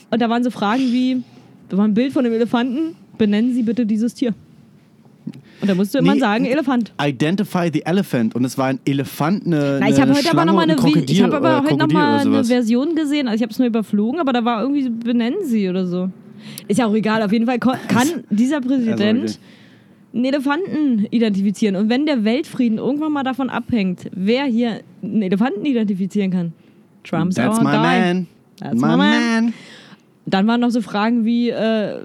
und da waren so Fragen wie, da war ein Bild von einem Elefanten, benennen Sie bitte dieses Tier. Und da musst du immer Nee, sagen, Elefant. Identify the Elephant und es war ein Elefant, eine, Na, ich habe heute aber Schlange noch mal und ein eine, ich habe aber äh, heute noch mal eine. Version gesehen. Also ich habe es nur überflogen, aber da war irgendwie benennen Sie oder so. Ist ja auch egal. Auf jeden Fall kann (laughs) dieser Präsident Also, okay. Einen Elefanten identifizieren. Und wenn der Weltfrieden irgendwann mal davon abhängt, wer hier einen Elefanten identifizieren kann, Trump's That's our my guy. man. That's my my man. man. Dann waren noch so Fragen wie, äh,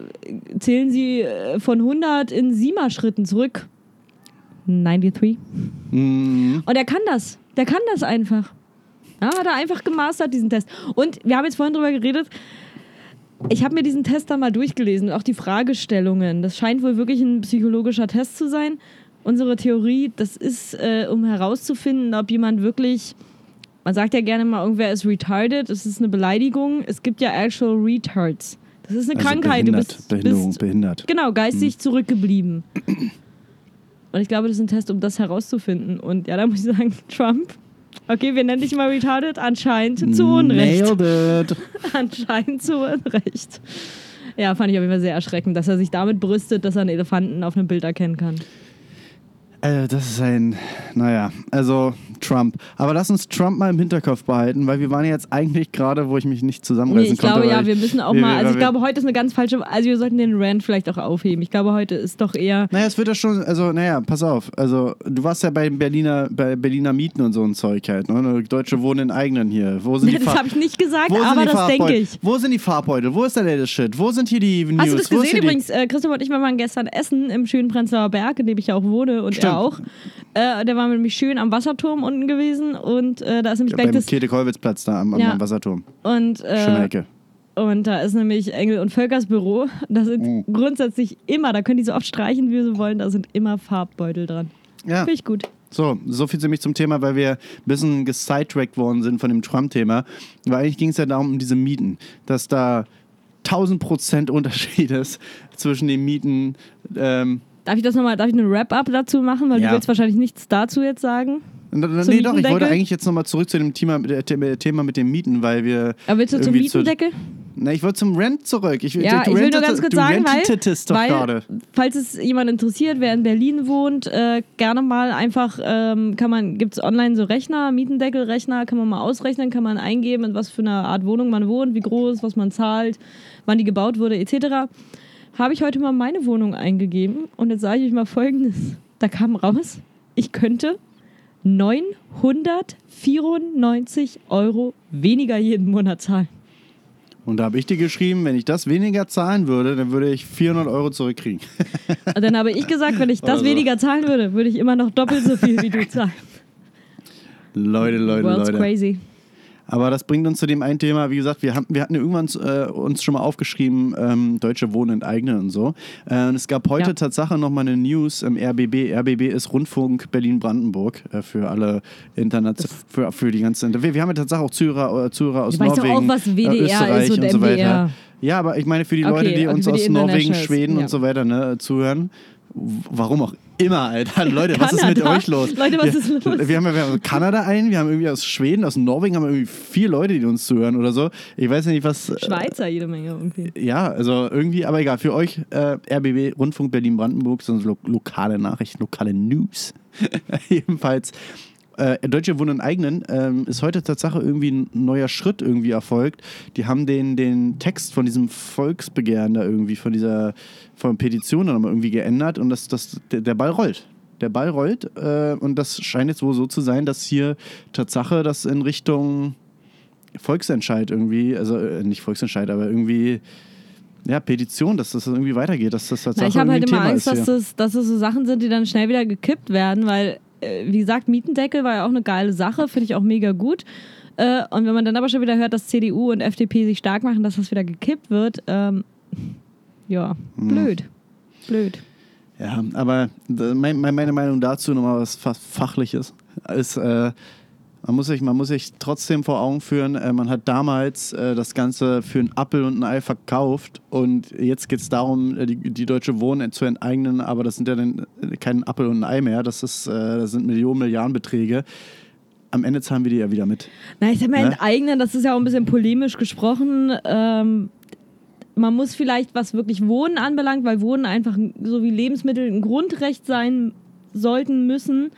zählen Sie äh, von 100 in Sima-Schritten zurück? 93. Mhm. Und er kann das. Der kann das einfach. Ja, hat er einfach gemastert, diesen Test. Und wir haben jetzt vorhin drüber geredet. Ich habe mir diesen Test dann mal durchgelesen, auch die Fragestellungen. Das scheint wohl wirklich ein psychologischer Test zu sein. Unsere Theorie, das ist, äh, um herauszufinden, ob jemand wirklich, man sagt ja gerne mal, irgendwer ist retarded, das ist eine Beleidigung. Es gibt ja actual retards. Das ist eine Also Krankheit. behindert, du bist, Behinderung, bist behindert. Genau, geistig Hm. zurückgeblieben. Und ich glaube, das ist ein Test, um das herauszufinden. Und ja, da muss ich sagen, (laughs) Trump, okay, wir nennen dich mal retarded, anscheinend zu Unrecht. Nailed it. (laughs) Anscheinend zu Unrecht. Ja, fand ich auf jeden Fall sehr erschreckend, dass er sich damit brüstet, dass er einen Elefanten auf einem Bild erkennen kann. Äh, das ist ein, naja, also Trump. Aber lass uns Trump mal im Hinterkopf behalten, weil wir waren ja jetzt eigentlich gerade, wo ich mich nicht Nee, zusammenreißen ich glaube konnte. ja, wir ich- müssen auch wir- mal, also ich glaube, heute ist eine ganz falsche, also wir sollten den Rant vielleicht auch aufheben. Ich glaube, heute ist doch eher, Naja, es wird ja schon, also, naja, pass auf. Also, du warst ja bei Berliner, bei Berliner Mieten und so ein Zeug halt, ne? Deutsche wohnen in eigenen hier. Wo sind (laughs) die das habe ich nicht gesagt, aber das denke ich. Wo sind die Farbbeutel? Wo ist der latest Shit? Wo sind hier die News? Hast du das gesehen übrigens? Äh, Christoph und ich waren gestern essen im schönen Prenzlauer Berg, in dem ich ja auch wohne und Stimmt. Auch. Äh, der war nämlich schön am Wasserturm unten gewesen und äh, da ist nämlich Ja, gleich beim das Käthe-Kollwitz-Platz da am, Ja. am Wasserturm. und, Schöne äh, Ecke. und da ist nämlich Engel und Völkers Büro. Da sind Mhm. grundsätzlich immer, da können die so oft streichen, wie sie wollen, da sind immer Farbbeutel dran. Ja. Finde ich gut. So, so viel zu mich zum Thema, weil wir ein bisschen gesidetrackt worden sind von dem Trump-Thema. Weil eigentlich ging es ja darum, um diese Mieten, dass da 1000 Prozent Unterschied (laughs) ist zwischen den Mieten. Ähm, Darf ich das nochmal, darf ich eine Wrap-up dazu machen? Weil Ja. du willst wahrscheinlich nichts dazu jetzt sagen. nee, doch, ich wollte eigentlich jetzt nochmal zurück zu dem Thema, äh, The- Thema mit den Mieten, weil wir. Aber willst du zum Mietendeckel? Na, ich wollte zum Rent zurück. Ich, Ja, ich will nur ganz kurz sagen, weil, weil falls es jemand interessiert, wer in Berlin wohnt, äh, gerne mal einfach, ähm, kann man, gibt es online so Rechner, Mietendeckelrechner, kann man mal ausrechnen, kann man eingeben, in was für einer Art Wohnung man wohnt, wie groß, was man zahlt, wann die gebaut wurde, etc. Habe ich heute mal meine Wohnung eingegeben und jetzt sage ich euch mal folgendes. Da kam raus, ich könnte 994 Euro weniger jeden Monat zahlen. Und da habe ich dir geschrieben, wenn ich das weniger zahlen würde, dann würde ich 400 Euro zurückkriegen. Und dann habe ich gesagt, wenn ich das so. weniger zahlen würde, würde ich immer noch doppelt so viel wie du zahlen. Leute, Leute, World's Leute. crazy. Aber das bringt uns zu dem einen Thema, wie gesagt, wir, haben, wir hatten ja irgendwann äh, uns schon mal aufgeschrieben, ähm, Deutsche Wohnen enteignen und so. Äh, und es gab heute Ja. Tatsache nochmal eine News im RBB. RBB ist Rundfunk Berlin-Brandenburg äh, für alle Internet, für, für die ganzen. Wir, wir haben ja Tatsache auch Zuhörer, äh, Zuhörer aus doch Norwegen, auch, was WDR äh, Österreich ist und und so weiter. Ja, aber ich meine für die Okay, Leute, die okay, uns die aus Norwegen, Schweden ja. und so weiter ne, zuhören. Warum auch immer, Alter. (laughs) Leute, was ist mit Kanada. euch los? Leute, was wir, ist los? Wir haben, ja- wir haben Kanada ein, wir haben irgendwie aus Schweden, aus Norwegen haben wir irgendwie vier Leute, die uns zuhören oder so. Ich weiß nicht, was. äh, Schweizer jede Menge irgendwie. Ja, also irgendwie, aber egal, für euch äh, RBB, Rundfunk Berlin-Brandenburg, sind lo lokale Nachrichten, lokale News. (laughs) Jedenfalls, äh, Deutsche Wohnen eigenen ähm, ist heute Tatsache irgendwie ein neuer Schritt irgendwie erfolgt. Die haben den, den Text von diesem Volksbegehren da irgendwie, von dieser von Petition dann mal irgendwie geändert und das, das, der, der Ball rollt. Der Ball rollt äh, und das scheint jetzt wohl so zu sein, dass hier Tatsache das in Richtung Volksentscheid irgendwie, also äh, nicht Volksentscheid, aber irgendwie, ja, Petition, dass das irgendwie weitergeht, dass das Tatsache Na, ich habe halt immer Thema Angst, dass das, dass das so Sachen sind, die dann schnell wieder gekippt werden, weil, äh, wie gesagt, Mietendeckel war ja auch eine geile Sache, finde ich auch mega gut. Äh, und wenn man dann aber schon wieder hört, dass CDU und FDP sich stark machen, dass das wieder gekippt wird, ähm, ja, Hm. blöd. Blöd. Ja, aber mein, mein, meine Meinung dazu nochmal was Fachliches ist, äh, man muss, sich, man muss sich trotzdem vor Augen führen, äh, man hat damals äh, das Ganze für einen Appel und ein Ei verkauft und jetzt geht es darum, die, die Deutsche Wohnen zu enteignen, aber das sind ja dann kein Appel und ein Ei mehr, das, ist, das sind Millionen, Milliardenbeträge. Am Ende zahlen wir die ja wieder mit. Na, ich sag mal, Ne? enteignen, das ist ja auch ein bisschen polemisch gesprochen. Ähm, man muss vielleicht, was wirklich Wohnen anbelangt, weil Wohnen einfach ein- so wie Lebensmittel ein Grundrecht sein sollten müssen,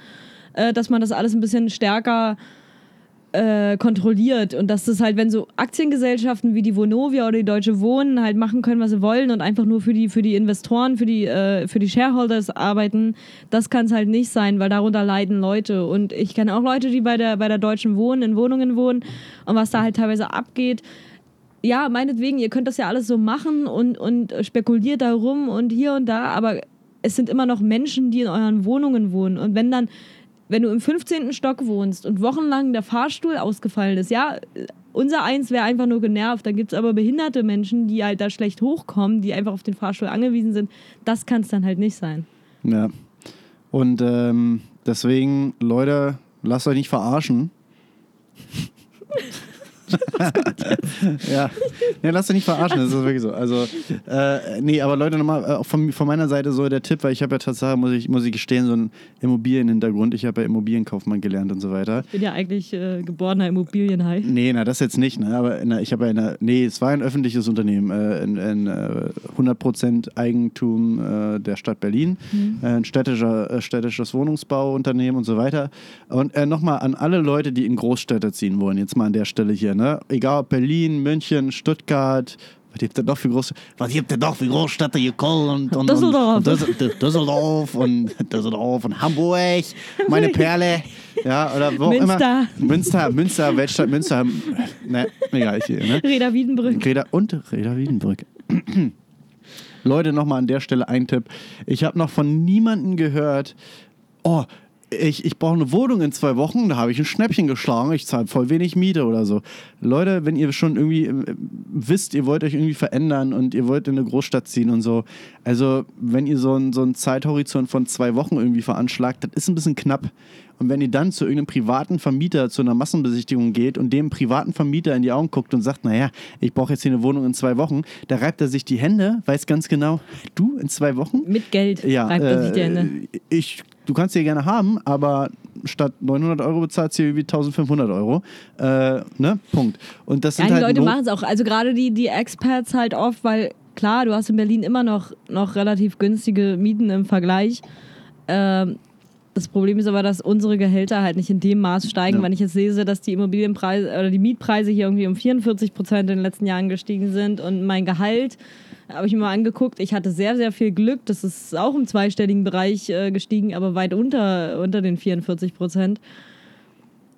äh, dass man das alles ein bisschen stärker äh, kontrolliert und dass das halt, wenn so Aktiengesellschaften wie die Vonovia oder die Deutsche Wohnen halt machen können, was sie wollen und einfach nur für die, für die Investoren, für die, äh, für die Shareholders arbeiten, das kann es halt nicht sein, weil darunter leiden Leute. Und ich kenne auch Leute, die bei der, bei der Deutschen Wohnen in Wohnungen wohnen und was da halt teilweise abgeht. Ja, meinetwegen, ihr könnt das ja alles so machen und, und spekuliert da rum und hier und da, aber es sind immer noch Menschen, die in euren Wohnungen wohnen. Und wenn dann wenn du im 15. Stock wohnst und wochenlang der Fahrstuhl ausgefallen ist, ja, unser Eins wäre einfach nur genervt. Da gibt es aber behinderte Menschen, die halt da schlecht hochkommen, die einfach auf den Fahrstuhl angewiesen sind. Das kann es dann halt nicht sein. Ja. Und ähm, deswegen, Leute, lasst euch nicht verarschen. (laughs) ja. ja, lasst euch nicht verarschen, das ist wirklich so. Also, äh, nee, aber Leute, nochmal äh, von, von meiner Seite so der Tipp, weil ich habe ja tatsächlich, muss ich, muss ich gestehen, so einen Immobilienhintergrund. Ich habe ja Immobilienkaufmann gelernt und so weiter. Ich bin ja eigentlich äh, geborener Immobilienhai. Nee, na, das jetzt nicht, ne? Aber der- ich habe ja in der, nee, es war ein öffentliches Unternehmen, äh, in, in äh, 100% Eigentum äh, der Stadt Berlin, äh, ein städtischer, äh, städtisches Wohnungsbauunternehmen und so weiter. Und äh, nochmal an alle Leute, die in Großstädte ziehen wollen, jetzt mal an der Stelle hier, ne? Egal ob Berlin, München, Stuttgart, was gibt denn noch für Groß was gibt denn noch für Großstädte hier Köln und, und, Düsseldorf. und, und Düssel- Düsseldorf und (laughs) Düsseldorf und Hamburg, meine Perle, ja, oder wo Münster. immer. Münster, Münster, Weltstadt Münster, ne, egal, ich, ne? Reda Wiedenbrück. Reda und Reda Wiedenbrück. Leute, nochmal an der Stelle ein Tipp. Ich habe noch von niemandem gehört, oh, ich, ich brauche eine Wohnung in zwei Wochen, da habe ich ein Schnäppchen geschlagen, ich zahle voll wenig Miete oder so. Leute, wenn ihr schon irgendwie äh, wisst, ihr wollt euch irgendwie verändern und ihr wollt in eine Großstadt ziehen und so, also wenn ihr so einen so einen Zeithorizont von zwei Wochen irgendwie veranschlagt, das ist ein bisschen knapp. Und wenn ihr dann zu irgendeinem privaten Vermieter zu einer Massenbesichtigung geht und dem privaten Vermieter in die Augen guckt und sagt, naja, ich brauche jetzt hier eine Wohnung in zwei Wochen, da reibt er sich die Hände, weiß ganz genau, du in zwei Wochen? Mit Geld Ja, reibt er sich die äh, Hände. ich, du kannst sie gerne haben, aber statt 900 Euro bezahlst du irgendwie 1500 Euro. Äh, ne? Punkt. Und das Ja, sind die halt Leute machen es auch. Also gerade die, die Expats halt oft, weil klar, du hast in Berlin immer noch, noch relativ günstige Mieten im Vergleich. Ähm, Das Problem ist aber, dass unsere Gehälter halt nicht in dem Maß steigen. Ja. Wenn ich jetzt lese, dass die Immobilienpreise oder die Mietpreise hier irgendwie um 44 Prozent in den letzten Jahren gestiegen sind und mein Gehalt, habe ich mir mal angeguckt, ich hatte sehr, sehr viel Glück. Das ist auch im zweistelligen Bereich äh, gestiegen, aber weit unter, unter den 44 Prozent.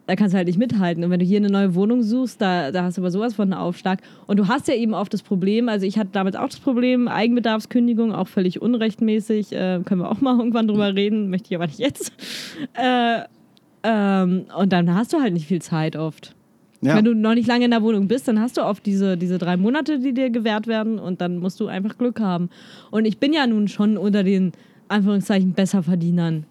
Da kannst du halt nicht mithalten. Und wenn du hier eine neue Wohnung suchst, da, da hast du aber sowas von einen Aufschlag. Und du hast ja eben oft das Problem, also ich hatte damals auch das Problem, Eigenbedarfskündigung, auch völlig unrechtmäßig. Äh, können wir auch mal (laughs) irgendwann drüber reden, möchte ich aber nicht jetzt. Äh, ähm, und dann hast du halt nicht viel Zeit oft. Ja. Wenn du noch nicht lange in der Wohnung bist, dann hast du oft diese, diese drei Monate, die dir gewährt werden und dann musst du einfach Glück haben. Und ich bin ja nun schon unter den Anführungszeichen Besserverdienern.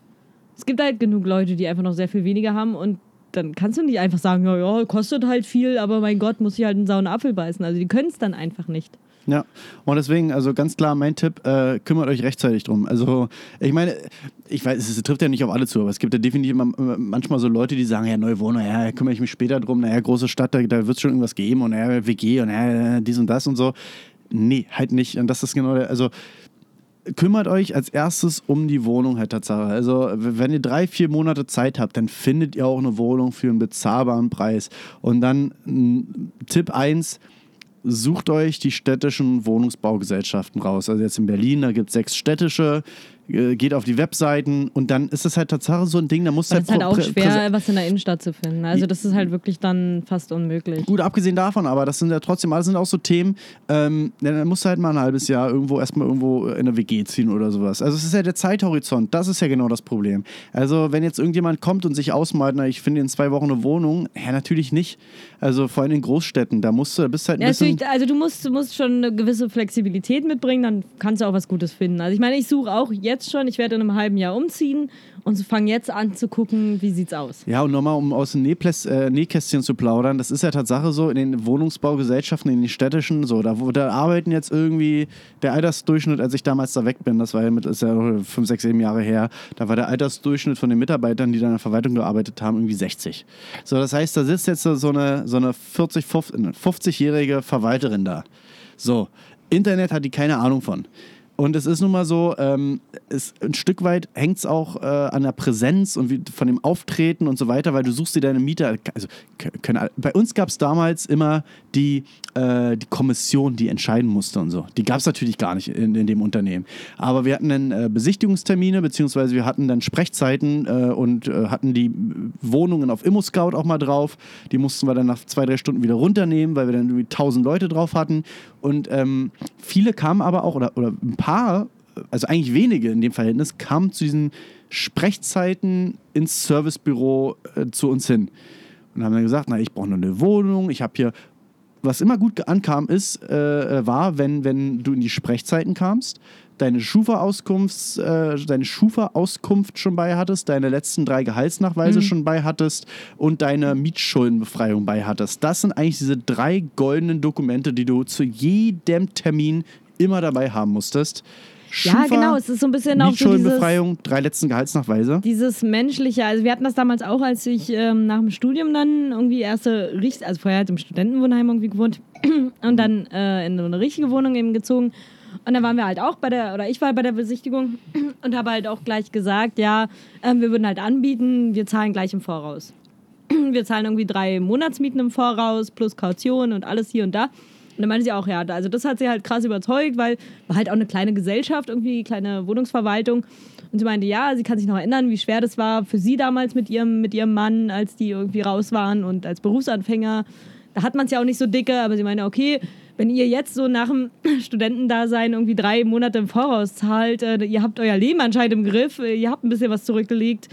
Es gibt halt genug Leute, die einfach noch sehr viel weniger haben und dann kannst du nicht einfach sagen, ja, ja, kostet halt viel, aber mein Gott, muss ich halt einen sauren Apfel beißen. Also die können es dann einfach nicht. Ja, und deswegen, also ganz klar mein Tipp, äh, kümmert euch rechtzeitig drum. Also, ich meine, ich weiß, es trifft ja nicht auf alle zu, aber es gibt ja definitiv manchmal so Leute, die sagen, ja, neue Wohnung, ja, kümmere ich mich später drum, naja, große Stadt, da, da wird es schon irgendwas geben und ja, WG und ja, dies und das und so. Nee, halt nicht. Und das ist genau, der, also kümmert euch als erstes um die Wohnung halt Tatsache. Also wenn ihr drei, vier Monate Zeit habt, dann findet ihr auch eine Wohnung für einen bezahlbaren Preis. Und dann Tipp 1, sucht euch die städtischen Wohnungsbaugesellschaften raus. Also jetzt in Berlin, da gibt es sechs städtische, geht auf die Webseiten und dann ist es halt Tatsache so ein Ding, da du Aber es ist halt auch schwer, was in der Innenstadt zu finden. Also das ist halt wirklich dann fast unmöglich. Gut, abgesehen davon, aber das sind ja trotzdem, alles sind auch so Themen, ähm, dann musst du halt mal ein halbes Jahr irgendwo erstmal irgendwo in eine WG ziehen oder sowas. Also es ist ja der Zeithorizont, das ist ja genau das Problem. Also wenn jetzt irgendjemand kommt und sich ausmalt, na, ich finde in zwei Wochen eine Wohnung, ja, natürlich nicht. Also vor allem in Großstädten, da musst du, da bist du halt ein Ja, bisschen... also du musst, du musst schon eine gewisse Flexibilität mitbringen, dann kannst du auch was Gutes finden. Also ich meine, ich suche auch jetzt schon, ich werde in einem halben Jahr umziehen und fange jetzt an zu gucken, wie sieht's aus. Ja, und nochmal, um aus dem Nähpläs äh, Nähkästchen zu plaudern, das ist ja Tatsache so, in den Wohnungsbaugesellschaften, in den städtischen, so, da, da arbeiten jetzt irgendwie der Altersdurchschnitt, als ich damals da weg bin, das war ja, mit, ist ja fünf, sechs, sieben Jahre her, da war der Altersdurchschnitt von den Mitarbeitern, die da in der Verwaltung gearbeitet haben, irgendwie 60. So, das heißt, da sitzt jetzt so eine, so eine 40, 50-jährige Verwalterin da. So, Internet hat die keine Ahnung von. Und es ist nun mal so, ähm, es, ein Stück weit hängt es auch äh, an der Präsenz und wie, von dem Auftreten und so weiter, weil du suchst dir deine Mieter. Also, können, bei uns gab es damals immer die, äh, die Kommission, die entscheiden musste und so. Die gab es natürlich gar nicht in, in dem Unternehmen. Aber wir hatten dann äh, Besichtigungstermine, beziehungsweise wir hatten dann Sprechzeiten äh, und äh, hatten die Wohnungen auf ImmoScout auch mal drauf. Die mussten wir dann nach zwei, drei Stunden wieder runternehmen, weil wir dann irgendwie tausend Leute drauf hatten. Und ähm, viele kamen aber auch, oder, oder ein paar, also eigentlich wenige in dem Verhältnis, kamen zu diesen Sprechzeiten ins Servicebüro äh, zu uns hin. Und haben dann gesagt, na, ich brauche nur eine Wohnung, ich habe hier was immer gut ankam, ist, äh, war, wenn, wenn du in die Sprechzeiten kamst, deine Schufa-Auskunft, äh, deine Schufa-Auskunft schon bei hattest, deine letzten drei Gehaltsnachweise schon bei hattest und deine Mietschuldenbefreiung bei hattest. Das sind eigentlich diese drei goldenen Dokumente, die du zu jedem Termin immer dabei haben musstest. Ja, genau, es ist so ein bisschen auch so dieses, Mietschuldenbefreiung, drei letzten Gehaltsnachweise. dieses menschliche, also wir hatten das damals auch, als ich ähm, nach dem Studium dann irgendwie erste, richt- also vorher halt im Studentenwohnheim irgendwie gewohnt (clears throat) und dann äh, in so eine richtige Wohnung eben gezogen. Und dann waren wir halt auch bei der, oder ich war bei der Besichtigung (clears throat) und habe halt auch gleich gesagt, ja, ähm, wir würden halt anbieten, wir zahlen gleich im Voraus. (clears throat) Wir zahlen irgendwie drei Monatsmieten im Voraus plus Kaution und alles hier und da. Und dann meinte sie auch, ja, also das hat sie halt krass überzeugt, weil war halt auch eine kleine Gesellschaft, irgendwie kleine Wohnungsverwaltung. Und sie meinte, ja, sie kann sich noch erinnern, wie schwer das war für sie damals mit ihrem, mit ihrem Mann, als die irgendwie raus waren und als Berufsanfänger. Da hat man es ja auch nicht so dicke, aber sie meinte, okay, wenn ihr jetzt so nach dem (clears throat) Studentendasein irgendwie drei Monate im Voraus zahlt, äh, ihr habt euer Leben anscheinend im Griff, äh, ihr habt ein bisschen was zurückgelegt,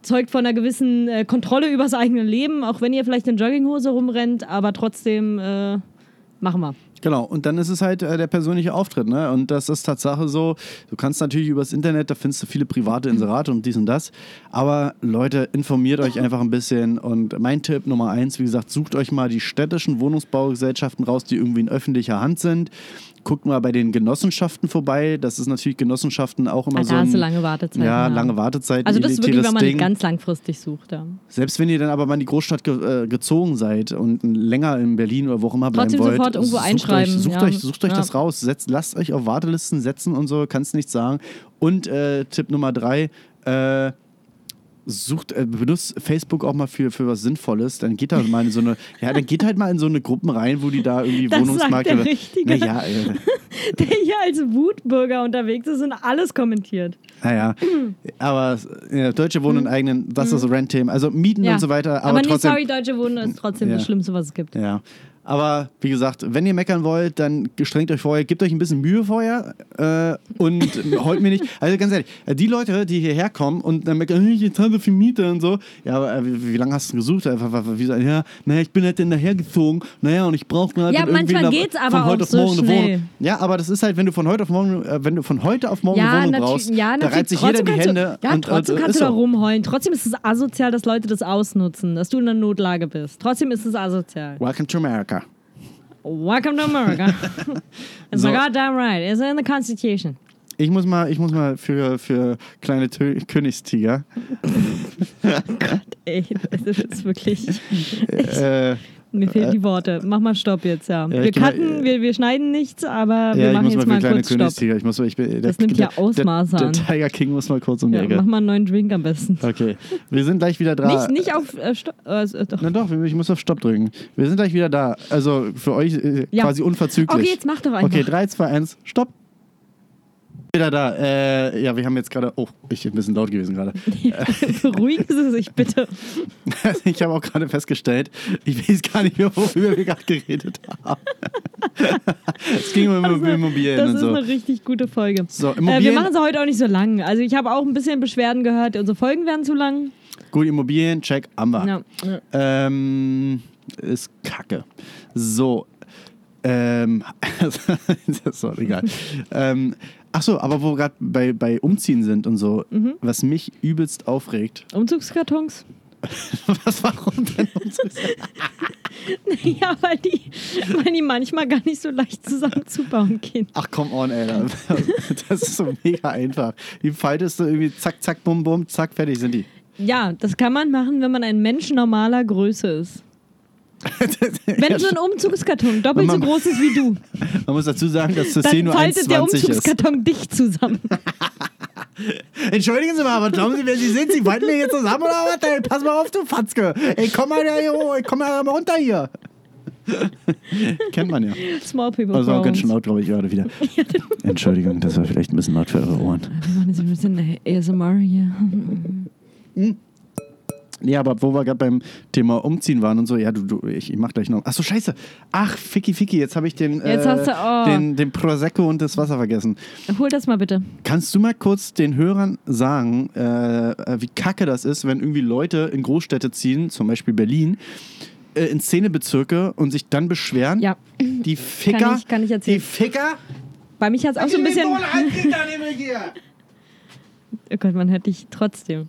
zeugt von einer gewissen äh, Kontrolle über das eigene Leben, auch wenn ihr vielleicht in Jogginghose rumrennt, aber trotzdem äh, machen wir. Genau, und dann ist es halt äh, der persönliche Auftritt, ne? Und das ist Tatsache so, du kannst natürlich übers Internet, da findest du viele private Inserate und dies und das. Aber Leute, informiert euch einfach ein bisschen. Und mein Tipp Nummer eins, wie gesagt, sucht euch mal die städtischen Wohnungsbaugesellschaften raus, die irgendwie in öffentlicher Hand sind. Guckt mal bei den Genossenschaften vorbei. Das ist natürlich Genossenschaften auch immer Ah, so. da hast du lange Wartezeiten. Ja, lange Wartezeiten. Also das ist wirklich, wenn man Ding. ganz langfristig sucht. Ja. Selbst wenn ihr dann aber mal in die Großstadt ge äh, gezogen seid und länger in Berlin oder wo auch immer bleiben Trotzdem wollt, sofort irgendwo sucht einschreiben, Euch, sucht ja. euch, sucht euch Ja. das raus, setzt, lasst euch auf Wartelisten setzen und so, kannst nichts sagen. Und äh, Tipp Nummer drei, äh, sucht, äh, benutzt Facebook auch mal für, für was Sinnvolles, dann geht da mal in so eine, (laughs) ja, dann geht halt mal in so eine Gruppen rein, wo die da irgendwie Das sagt Wohnungsmakler. der Richtige. Naja, äh, (laughs) Der hier als Wutbürger unterwegs ist und alles kommentiert. naja. Aber äh, Deutsche Wohnen in eigenen, das ist Rent-Themen. Also Mieten Mhm. Ja. und so weiter. Aber, Aber, nee, trotzdem. sorry, Deutsche Wohnen ist trotzdem Ja. das Schlimmste, was es gibt. Ja. Aber wie gesagt, wenn ihr meckern wollt, dann strengt euch vorher, gebt euch ein bisschen Mühe vorher äh, und (laughs) heult mir nicht. Also ganz ehrlich, äh, die Leute, die hierher kommen und dann meckern, "Hm, ich zahle so viel Miete und so. Ja, aber äh, wie, wie lange hast du gesucht? Wa- wie so, ja, naja, ich bin halt dann dahergezogen. Naja, und ich brauche gerade Ja, manchmal eine- geht's aber von heute auch auf so morgen eine schnell. Ja, aber das ist halt, wenn du von heute auf morgen, äh, wenn du von heute auf morgen Ja, eine Wohnung brauchst, ja, da reizt sich jeder die Hände. Du, ja, und, trotzdem und, kannst du da so. rumheulen. Trotzdem ist es asozial, dass Leute das ausnutzen, dass du in einer Notlage bist. Trotzdem ist es asozial. Welcome to America. Welcome to America. (laughs) It's So. goddamn right. It's in the Constitution. Ich muss mal, ich muss mal für, für kleine Tö Königstiger. (laughs) Ey, das ist wirklich. äh, Mir fehlen die Worte. Mach mal Stopp jetzt, ja. Ja, wir geh mal- cutten, wir, wir schneiden nichts, aber wir Ja, machen mal jetzt mal kleine kurz Stopp. Ich muss, ich bin, der, Das nimmt ja der, Ausmaße der, an. der Tiger King muss mal kurz um die Ja, Ecke. mach mal einen neuen Drink am besten. Okay, wir sind gleich wieder da. Nicht, nicht auf äh, Stopp. Äh, äh, doch. Na doch, ich muss auf Stopp drücken. Wir sind gleich wieder da. Also für euch äh, quasi unverzüglich. Okay, jetzt mach doch einfach. Okay, 3, 2, 1, Stopp. Wieder da. Äh, ja, wir haben jetzt gerade. Oh, ich bin ein bisschen laut gewesen gerade. (laughs) Beruhigen Sie sich bitte. (laughs) ich habe auch gerade festgestellt, ich weiß gar nicht mehr, worüber wir gerade geredet haben. (laughs) es ging um Also, Immobilien das ist so. eine richtig gute Folge. So, Äh, wir machen sie heute auch nicht so lang. Also ich habe auch ein bisschen Beschwerden gehört, unsere Folgen werden zu lang. gut, Immobilien, check, Amber. Ja. ja. Ähm, ist kacke. So. Ähm, das ist doch egal. ähm, ach so, aber wo wir gerade bei, bei Umziehen sind und so, Mhm. was mich übelst aufregt. Umzugskartons? (laughs) was, warum denn Umzugs (laughs) Ja, weil die, weil die manchmal gar nicht so leicht zusammenzubauen gehen. Ach, come on, ey. (laughs) Das ist so mega einfach. Die faltest du irgendwie zack, zack, bum, bum, zack, fertig sind die. Ja, das kann man machen, wenn man ein Mensch normaler Größe ist. (laughs) Wenn so ein Umzugskarton doppelt so Man- groß ist wie du, Man muss dazu sagen, dass das dann C nur faltet der 1,20 ist. Umzugskarton dicht zusammen. (laughs) Entschuldigen Sie mal, aber glauben Sie, wer Sie sind? Sie falten mir hier zusammen oder was? Ey, pass mal auf, du Fatzke. Ey, komm mal hier hoch, komm mal runter hier. (laughs) Kennt man ja. Small people Das war auch ganz schön laut, glaube ich, gerade wieder. Entschuldigung, das war vielleicht ein bisschen laut für eure Ohren. Wir machen jetzt ein bisschen ASMR hier. Nee, aber wo wir gerade beim Thema Umziehen waren und so, ja, du, du ich, ich mach gleich noch. Ach so, scheiße. Ach, Ficky, Ficky, jetzt habe ich den, Jetzt äh, du- oh. den, den Prosecco und das Wasser vergessen. Hol das mal bitte. Kannst du mal kurz den Hörern sagen, äh, wie kacke das ist, wenn irgendwie Leute in Großstädte ziehen, zum Beispiel Berlin, äh, in Szenebezirke und sich dann beschweren? Ja. Die Ficker. Kann ich- kann ich Die erzählen. Ficker. Bei mich hat es auch so ein bisschen. hier. Oh Gott, man hört dich trotzdem.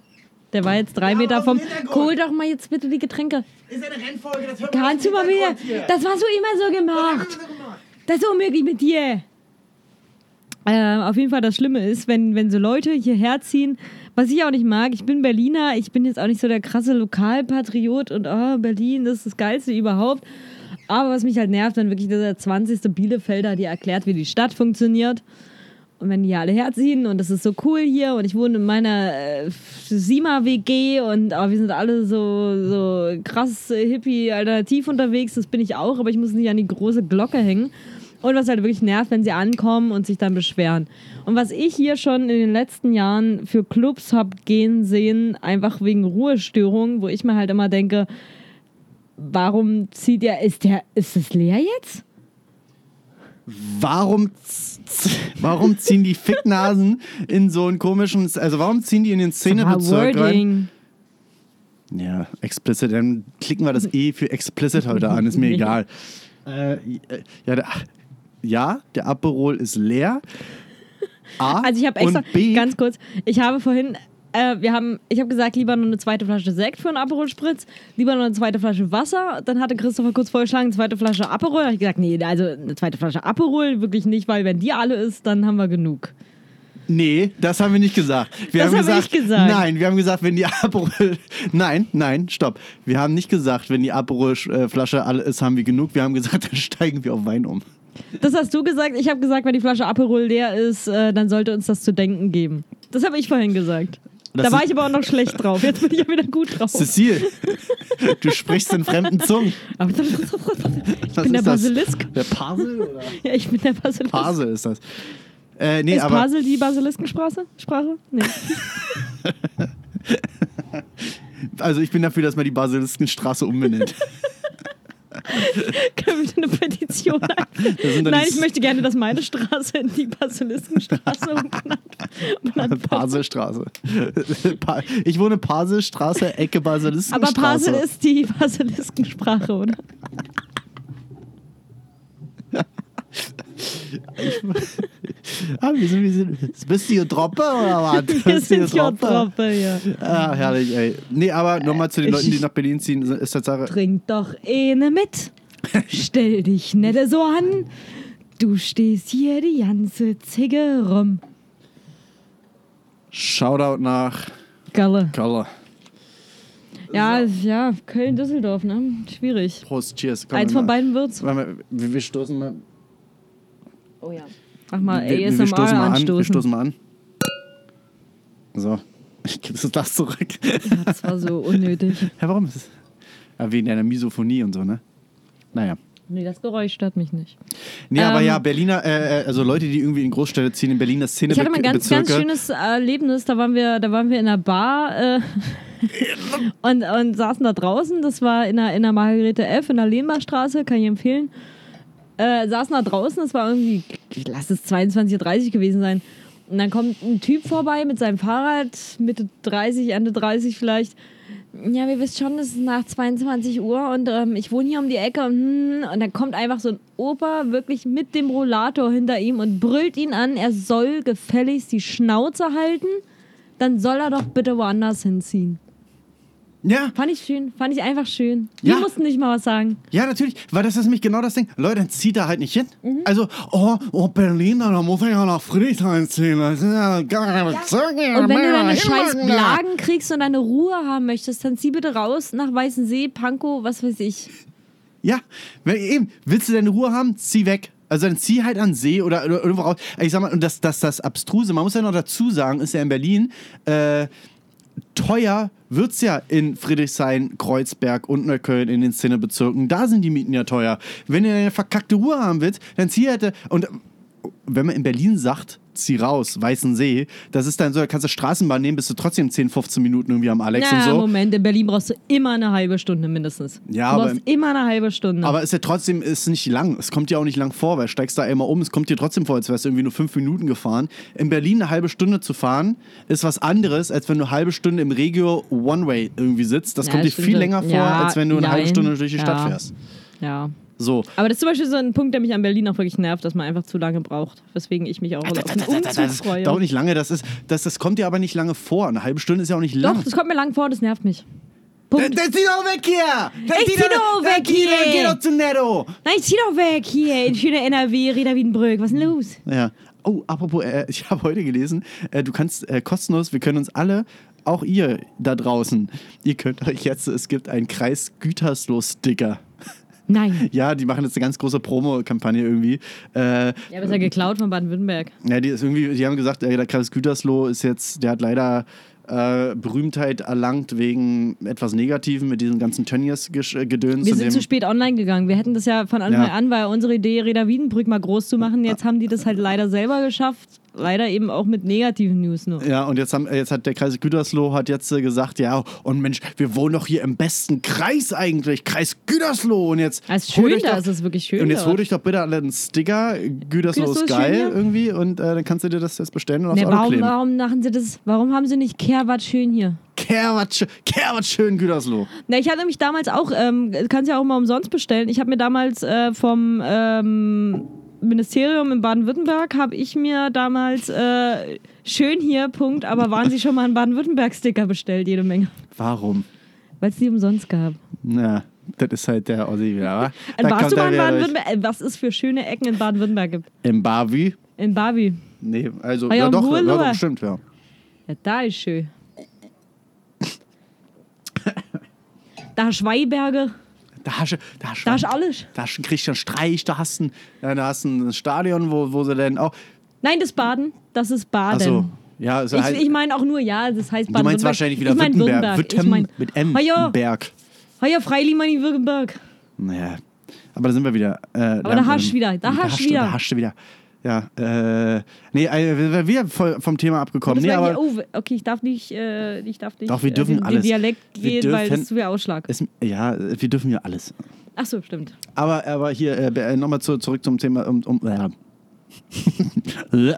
Der war jetzt drei Meter aus vom. Hol doch mal jetzt bitte die Getränke. Ist eine Rennfolge, das hört Kannst du mal wieder. Das hast du immer so gemacht. Das ist unmöglich mit dir. Äh, auf jeden Fall das Schlimme ist, wenn, wenn so Leute hierher ziehen, was ich auch nicht mag, ich bin Berliner, ich bin jetzt auch nicht so der krasse Lokalpatriot und oh, Berlin, das ist das Geilste überhaupt. Aber was mich halt nervt, wenn wirklich dieser 20. Bielefelder dir erklärt, wie die Stadt funktioniert. Und wenn die alle herziehen und das ist so cool hier und ich wohne in meiner äh, Sima-WG und oh, wir sind alle so, so krass äh, hippie-alternativ unterwegs, das bin ich auch, aber ich muss nicht an die große Glocke hängen. Und was halt wirklich nervt, wenn sie ankommen und sich dann beschweren. Und was ich hier schon in den letzten Jahren für Clubs hab gehen sehen, einfach wegen Ruhestörungen, wo ich mir halt immer denke, warum zieht der, ist der, ist es leer jetzt? Warum, warum ziehen die Ficknasen in so einen komischen, also warum ziehen die in den Szenebezirk rein? Ja, explicit, dann klicken wir das E für explicit heute an, ist mir (laughs) egal. Äh, ja, der, ja, der Aperol ist leer. A Also ich habe extra, B, ganz kurz, ich habe vorhin, äh, wir haben, ich habe gesagt, lieber noch eine zweite Flasche Sekt für einen Aperol Spritz, lieber noch eine zweite Flasche Wasser. Dann hatte Christopher kurz vorgeschlagen, eine zweite Flasche Aperol. Da habe ich gesagt, nee, also eine zweite Flasche Aperol wirklich nicht, weil wenn die alle ist, dann haben wir genug. Nee, das haben wir nicht gesagt. Wir Das haben habe gesagt, ich gesagt. Nein, wir haben gesagt, wenn die (laughs) Aperol. Nein, nein, stopp. Wir haben nicht gesagt, wenn die Aperol-Flasche alle ist, haben wir genug. Wir haben gesagt, (laughs) dann steigen wir auf Wein um. Das hast du gesagt. Ich habe gesagt, wenn die Flasche Aperol leer ist, äh, dann sollte uns das zu denken geben. Das habe ich vorhin gesagt. Das da war ich aber auch noch schlecht drauf. Jetzt bin ich ja wieder gut drauf. Cecile, du sprichst in fremden Zungen. Ich bin der ist das? Basilisk. Der Pasel oder? (laughs) Ja, ich bin der Basilisk. Pasel ist das. Äh, nee, ist aber Pasel die Basiliskensprache? Sprache? Nee. (laughs) also ich bin dafür, dass man die Basiliskenstraße umbenennt. (laughs) (laughs) Können wir eine Petition Nein, ich möchte gerne, dass meine Straße in die Basiliskenstraße (laughs) umbenannt wird. Paselstraße. Pa- Ich wohne Paselstraße, Ecke Aber Basiliskenstraße. Pasel ist die Basiliskensprache, oder? Ah, wir sind, wir sind, bist du hier Droppe oder was? Wir hier sind ja Troppe, ja. Ah, herrlich, ey. Nee, aber nochmal zu den Leuten, die nach Berlin ziehen, ist Tatsache. Trink doch eine mit. (laughs) Stell dich nicht so an. Du stehst hier die ganze Zigge rum. Shoutout nach Galle. Kalle. Ja, ja, Köln-Düsseldorf, ne? Schwierig. Prost, cheers. Komm, Eins von mal- beiden wird's. Wir, wir stoßen mal. Oh ja. Mach mal wir, wir ASMR stoßen mal an. Wir anstoßen. stoßen mal an. So. (laughs) Ich gebe das Glas zurück. Das war so unnötig. (laughs) Ja, warum ist es? Ja, wegen deiner Misophonie und so, ne? Naja. Nee, das Geräusch stört mich nicht. Nee, aber Ähm, ja, Berliner, äh, äh, also Leute, die irgendwie in Großstädte ziehen, in Berliner Szene Ich hatte mal ein ganz, ganz schönes Erlebnis. Da waren wir, da waren wir in einer Bar äh, (laughs) und, und saßen da draußen. Das war in der, in der Margarete F. in der Lehnbachstraße, kann ich empfehlen. Äh, saßen da draußen, das war irgendwie, lass es 22.30 Uhr gewesen sein. Und dann kommt ein Typ vorbei mit seinem Fahrrad, Mitte 30, Ende 30 vielleicht. Ja, wir wissen schon, es ist nach 22 Uhr und ähm, ich wohne hier um die Ecke und, hm, und dann kommt einfach so ein Opa wirklich mit dem Rollator hinter ihm und brüllt ihn an, er soll gefälligst die Schnauze halten, dann soll er doch bitte woanders hinziehen. Ja, Fand ich schön, fand ich einfach schön. Die Ja. mussten nicht mal was sagen. ja, natürlich, weil das ist nämlich genau das Ding. Leute, dann zieht er halt nicht hin. Mhm. Also, oh, oh, Berlin, da muss ich ja nach Friedrichshain ziehen. Das ist ja gar nicht Bezirk. Und wenn du deine scheiß Blagen kriegst und deine Ruhe haben möchtest, dann zieh bitte raus nach Weißensee, Pankow, was weiß ich. Ja, wenn, eben, willst du deine Ruhe haben, zieh weg. Also dann zieh halt an See oder, oder irgendwo raus. Ich sag mal, und das, das, das Abstruse, man muss ja noch dazu sagen, ist ja in Berlin, äh, teuer wird's ja in Friedrichshain, Kreuzberg und Neukölln in den Szenebezirken. Da sind die Mieten ja teuer. Wenn du eine verkackte Ruhe haben willst, dann zieh halt. Und wenn man in Berlin sagt, zieh raus, Weißensee, das ist dann so, da kannst du Straßenbahn nehmen, bist du trotzdem 10, 15 Minuten irgendwie am Alex Ja, und so. Moment, in Berlin brauchst du immer eine halbe Stunde mindestens. Ja, du aber- brauchst immer eine halbe Stunde. Aber ist ja trotzdem ist nicht lang. Es kommt ja auch nicht lang vor, weil steigst da immer um. Es kommt dir trotzdem vor, als wärst du irgendwie nur fünf Minuten gefahren. In Berlin eine halbe Stunde zu fahren, ist was anderes, als wenn du eine halbe Stunde im Regio One-Way irgendwie sitzt. Das Ja, kommt dir viel länger vor, Ja, als wenn du eine halbe jein. Stunde durch die Stadt fährst. ja. So. Aber das ist zum Beispiel so ein Punkt, der mich an Berlin auch wirklich nervt, dass man einfach zu lange braucht. Weswegen ich mich auch auf einen Umzug Das freue. dauert nicht lange, das, ist, das, das kommt dir aber nicht lange vor. Eine halbe Stunde ist ja auch nicht lang. Doch, das kommt mir lang vor, das nervt mich. Dann, Punkt. dann zieh doch weg hier! Dann Ich zieh doch dann weg hier! Geh doch zu Netto! Nein, zieh doch weg hier in schöner NRW, Reda Wiedenbrück. Was ist denn los? Ja. Oh, apropos, äh, (laughs) ich habe heute gelesen, äh, du kannst äh, kostenlos, wir können uns alle, auch ihr da draußen, ihr könnt euch jetzt, es gibt einen Kreis Gütersloh-Sticker. Nein. Ja, die machen jetzt eine ganz große Promo-Kampagne irgendwie. Äh, Ja, aber ist ja geklaut von Baden-Württemberg. ja, die ist irgendwie, die haben gesagt, äh, der Kreis Gütersloh ist jetzt, der hat leider äh, Berühmtheit erlangt wegen etwas Negativem mit diesem ganzen Tönnies-Gedöns. Wir und sind zu spät online gegangen. Wir hätten das ja von Anfang Ja. an, war ja unsere Idee, Reda Wiedenbrück mal groß zu machen. Jetzt haben die das halt leider selber geschafft. Leider eben auch mit negativen News nur. Ja, und jetzt, haben, jetzt hat der Kreis Gütersloh hat jetzt äh, gesagt, ja, und Mensch, wir wohnen doch hier im besten Kreis eigentlich, Kreis Gütersloh. Und jetzt Es ist schön da, doch, es ist wirklich schön Und jetzt holt euch doch bitte alle einen Sticker, Gütersloh Gütersloh ist geil schön, ja. irgendwie und äh, dann kannst du dir das jetzt bestellen und aufs Ne, Auto warum, kleben. warum machen sie das? Warum haben sie nicht Kehrwart schön hier? Kerwat, sch- Kerwat schön Gütersloh. Na, ich hatte mich damals auch, ähm, kannst ja auch mal umsonst bestellen. Ich habe mir damals äh, vom ähm, Ministerium in Baden-Württemberg, habe ich mir damals äh, schön hier, Punkt, aber waren sie schon mal einen Baden-Württemberg-Sticker bestellt, jede Menge. Warum? Weil es die umsonst gab. Na, das ist halt der Ossi wieder, wa? (laughs) Da Warst du mal in. Baden-Württemberg? Äh, Was es für schöne Ecken in Baden-Württemberg gibt? Im Barbie? In Barbie. Nee, also, Ah ja, ja, doch, ja, doch, stimmt, ja. Ja, da ist schön. (laughs) Da Schweiberge, Da hast du, da hast du, da hast du alles. da hast du einen Christian Streich, da hast du ein, da hast du ein Stadion, wo, wo sie dann auch, Nein, das Baden, das ist Baden. Achso, Ja, also Ich, ich meine auch nur, ja, das heißt du meinst wahrscheinlich wieder ich mein Württemberg. Württemberg. Ich mein, mit M. Ja. Berg. ah ja, freilich meine Württemberg. Naja, aber da sind wir wieder. Äh, Aber da hast du wieder, da hast du wieder. Da hast du wieder. Ja, äh, nee, äh, wir vom Thema abgekommen. Nee, aber hier, oh, okay, ich darf nicht, äh, ich darf nicht Doch, wir dürfen äh, den, alles. den Dialekt Wir gehen, weil dürfen- das zu viel Ausschlag. es, ja, wir dürfen ja alles. Ach so, stimmt. Aber, aber hier, äh, äh, nochmal zu, zurück zum Thema, um, um, äh, (laughs)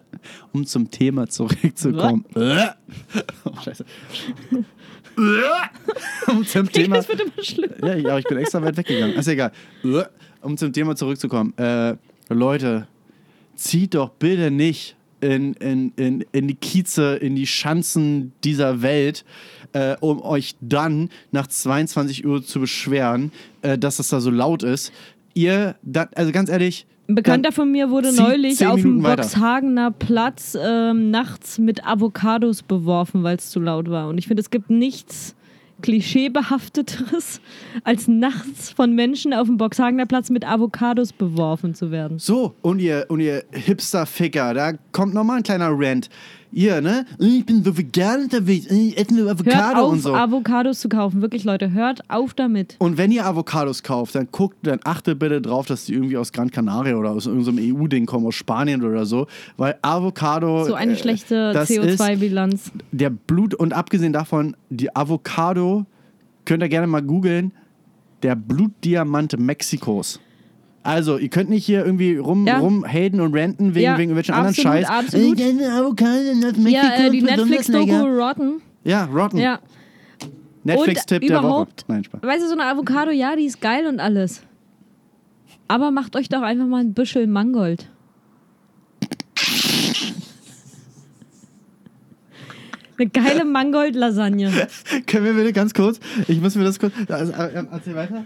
um zum Thema zurückzukommen. Äh. (laughs) oh, scheiße. (laughs) um zum Thema. Das wird immer schlimmer. Ja, ja, ich bin extra weit weggegangen. Ist egal. Um zum Thema zurückzukommen. Äh, Leute, zieht doch bitte nicht in, in, in, in die Kieze, in die Schanzen dieser Welt, äh, um euch dann nach 22 Uhr zu beschweren, äh, dass es da so laut ist. Ihr, da, also ganz ehrlich, Ein Bekannter von mir wurde neulich auf dem. Boxhagener Platz ähm, nachts mit Avocados beworfen, weil es zu laut war. Und ich finde, es gibt nichts klischeebehafteteres, als nachts von Menschen auf dem Boxhagener Platz mit Avocados beworfen zu werden. So, und ihr, und ihr Hipster-Ficker, da kommt nochmal ein kleiner Rant. Ihr, ne? Ich bin so vegan unterwegs, ich esse nur Hört Avocado auf, und so. Avocados zu kaufen. Wirklich, Leute, hört auf damit. Und wenn ihr Avocados kauft, dann guckt, dann achtet bitte drauf, dass die irgendwie aus Gran Canaria oder aus irgendeinem EU-Ding kommen, aus Spanien oder so. Weil Avocado. So eine äh, schlechte das ist CO2-Bilanz. der Blut, und abgesehen davon, die Avocado, könnt ihr gerne mal googeln, der Blutdiamant Mexikos. Also, ihr könnt nicht hier irgendwie rum, Ja. rumhaten und ranten wegen, Ja, wegen irgendwelchen anderen absolut, Scheiß. absolut. Ich esse Avocado Ja, äh, die Netflix-Doku. Rotten. Ja, Rotten. Ja. Netflix-Tipp der Woche. Nein, Spaß. weißt du, so eine Avocado, ja, die ist geil und alles. Aber macht euch doch einfach mal ein Büschel Mangold. Eine geile Mangold-Lasagne. (laughs) Können wir bitte ganz kurz, ich muss mir das kurz, also, äh, erzähl weiter.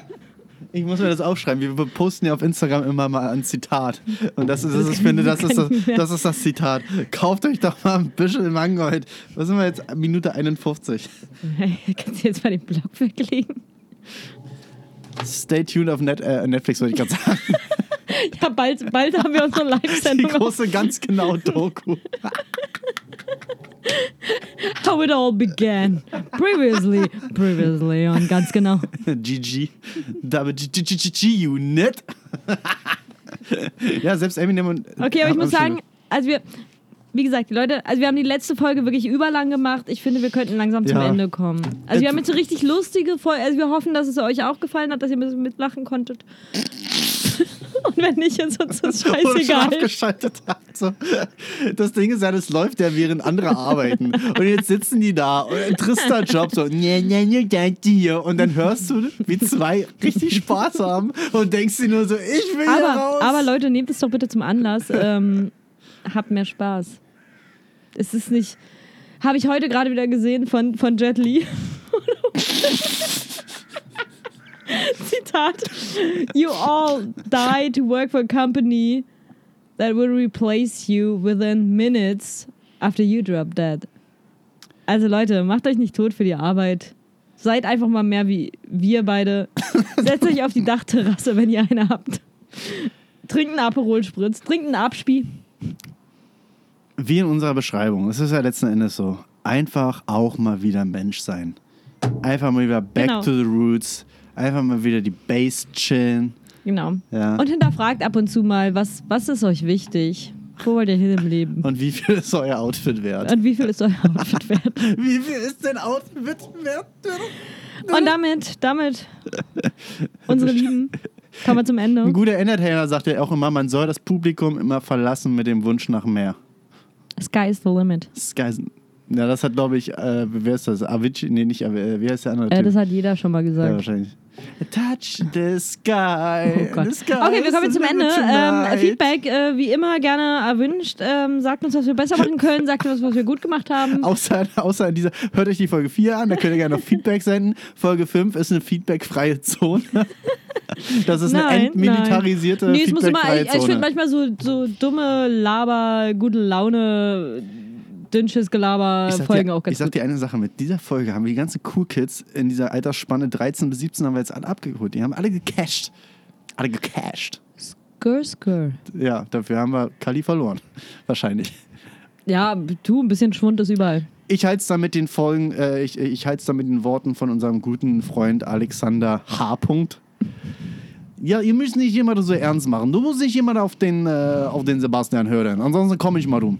Ich muss mir das aufschreiben. Wir posten ja auf Instagram immer mal ein Zitat. Und das ist, das ist, ich finde, das ist das, das ist das Zitat. Kauft euch doch mal ein bisschen Mangold. Was sind wir jetzt? Minute 51. Kannst du jetzt mal den Blog weglegen? Stay tuned auf Net, äh, Netflix, würde ich gerade sagen. Ja, bald, bald haben wir unsere Die Live-Sendung. auf große, ganz genau Doku. How it all began. Previously, previously on ganz genau. GG. Double G, G, G, G, G, Unit. ja, selbst Eminem und. Okay, aber ich muss schon- sagen, also wir, wie gesagt, die Leute, also wir haben die letzte Folge wirklich überlang gemacht. Ich finde, wir könnten langsam zum Ja. Ende kommen. Also wir haben jetzt eine richtig lustige Folge. Also wir hoffen, dass es euch auch gefallen hat, dass ihr ein bisschen mitlachen konntet. (laughs) Und wenn nicht, ist uns das (laughs) scheißegal. abgeschaltet habt. So. Das Ding ist ja, das läuft ja während andere arbeiten. Und jetzt sitzen die da und ein trister Job so. Und dann hörst du, wie zwei richtig Spaß haben und denkst dir nur so, ich will Aber, raus. aber Leute, nehmt es doch bitte zum Anlass. Ähm, habt mehr Spaß. Es ist nicht. Habe ich heute gerade wieder gesehen von, von Jet Li. (laughs) (laughs) Zitat. You all die to work for a company that will replace you within minutes after you drop dead. Also Leute, macht euch nicht tot für die Arbeit. Seid einfach mal mehr wie wir beide. (laughs) Setzt euch auf die Dachterrasse, wenn ihr eine habt. Trinkt einen Aperol Spritz, trinkt einen Abspie. wie in unserer Beschreibung, es ist ja letzten Endes so, einfach auch mal wieder Mensch sein. Einfach mal wieder back Genau. to the roots. Einfach mal wieder die Base chillen. Genau. Ja. Und hinterfragt ab und zu mal, was, was ist euch wichtig? Wo wollt ihr hin im Leben? Und wie viel ist euer Outfit wert? Und wie viel ist euer Outfit wert? (laughs) Wie viel ist denn Outfit wert? (laughs) Und damit, damit, (laughs) unsere Lieben, kommen wir zum Ein Ende. guter Entertainer sagt ja auch immer, man soll das Publikum immer verlassen mit dem Wunsch nach mehr. Sky is the limit. Sky ja, das hat, glaube ich, äh, wer ist das? Avicii? Nee, nicht Avicii. Wie heißt der andere Äh, Typ? das hat jeder schon mal ja, gesagt. wahrscheinlich. Touch the sky. Oh Gott. the sky Okay, wir kommen jetzt zum Ende. Ähm. Feedback, äh, wie immer, gerne erwünscht. Ähm, sagt uns, was wir besser machen können. Sagt uns, was wir gut gemacht haben. (laughs) Außer, außer in dieser, hört euch die Folge 4 an, da könnt ihr gerne noch Feedback senden. Folge 5 ist eine feedbackfreie Zone. (laughs) Das ist eine Nein, entmilitarisierte Nee, es muss immer, feedbackfreie ich, ich finde manchmal so, so dumme Laber, gute Laune, dünnsches Gelaber Folgen dir, auch ganz ich sag dir eine Sache, mit dieser Folge haben wir die ganzen Cool Kids in dieser Altersspanne 13 bis 17 haben wir jetzt alle abgeholt. Die haben alle gecasht. Alle gecasht. Skur, skur. Ja, dafür haben wir Kali verloren. Wahrscheinlich. Ja, du, ein bisschen Schwund ist überall. Ich halte es da mit den Folgen, äh, ich, ich halte es da mit den Worten von unserem guten Freund Alexander H. Ja, ihr müsst nicht immer so ernst machen. Du musst nicht immer auf den, äh, auf den Sebastian hören. Ansonsten komme ich mal rum.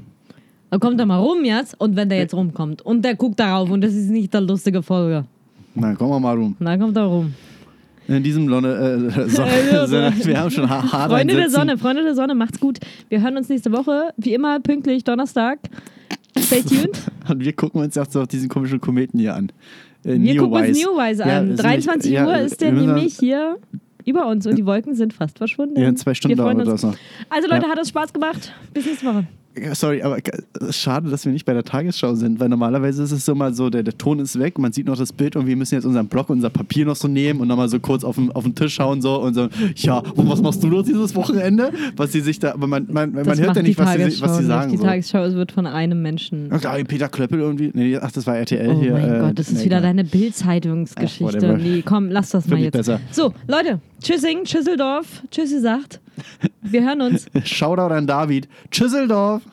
Dann kommt er mal rum jetzt und wenn der jetzt rumkommt und der guckt darauf und das ist nicht der lustige Folge, Na, kommen wir mal rum. dann kommt er rum. In diesem Lonne, äh, (laughs) so, (laughs) wir haben schon ha- hart Freunde der. Sonne, Freunde der Sonne, macht's gut. Wir hören uns nächste Woche, wie immer pünktlich Donnerstag. Stay tuned. (laughs) Und wir gucken uns jetzt auch diesen komischen Kometen hier an. Äh, Wir gucken uns Neowise. Ja, an. ist 23 nicht- ja, Uhr ist der nämlich hier über uns und die Wolken sind fast verschwunden. Ja, in zwei Stunden dauert das noch. Also Leute, Ja. hat es Spaß gemacht. Bis nächste Woche. Sorry, aber äh, schade, dass wir nicht bei der Tagesschau sind, weil normalerweise ist es so mal so, der, der Ton ist weg, man sieht noch das Bild und wir müssen jetzt unseren Block, unser Papier noch so nehmen und nochmal so kurz auf den, auf den Tisch schauen so und so, ja, und was machst du noch dieses Wochenende? Was sie sich da, aber man, man, man Das hört macht ja nicht, was sie, was sie nicht. sagen. Die So. Tagesschau es wird von einem Menschen. Da, Peter Klöppel irgendwie, nee, ach, das war RTL Oh hier. mein äh, Gott, das ist nee, wieder deine Bild-Zeitungsgeschichte. Nee, komm, lass das mal Find ich jetzt. besser. So, Leute, Tschüssing, Tschüsseldorf, Tschüssi sagt. Wir hören uns. (laughs) Shoutout an David. Tschüsseldorf.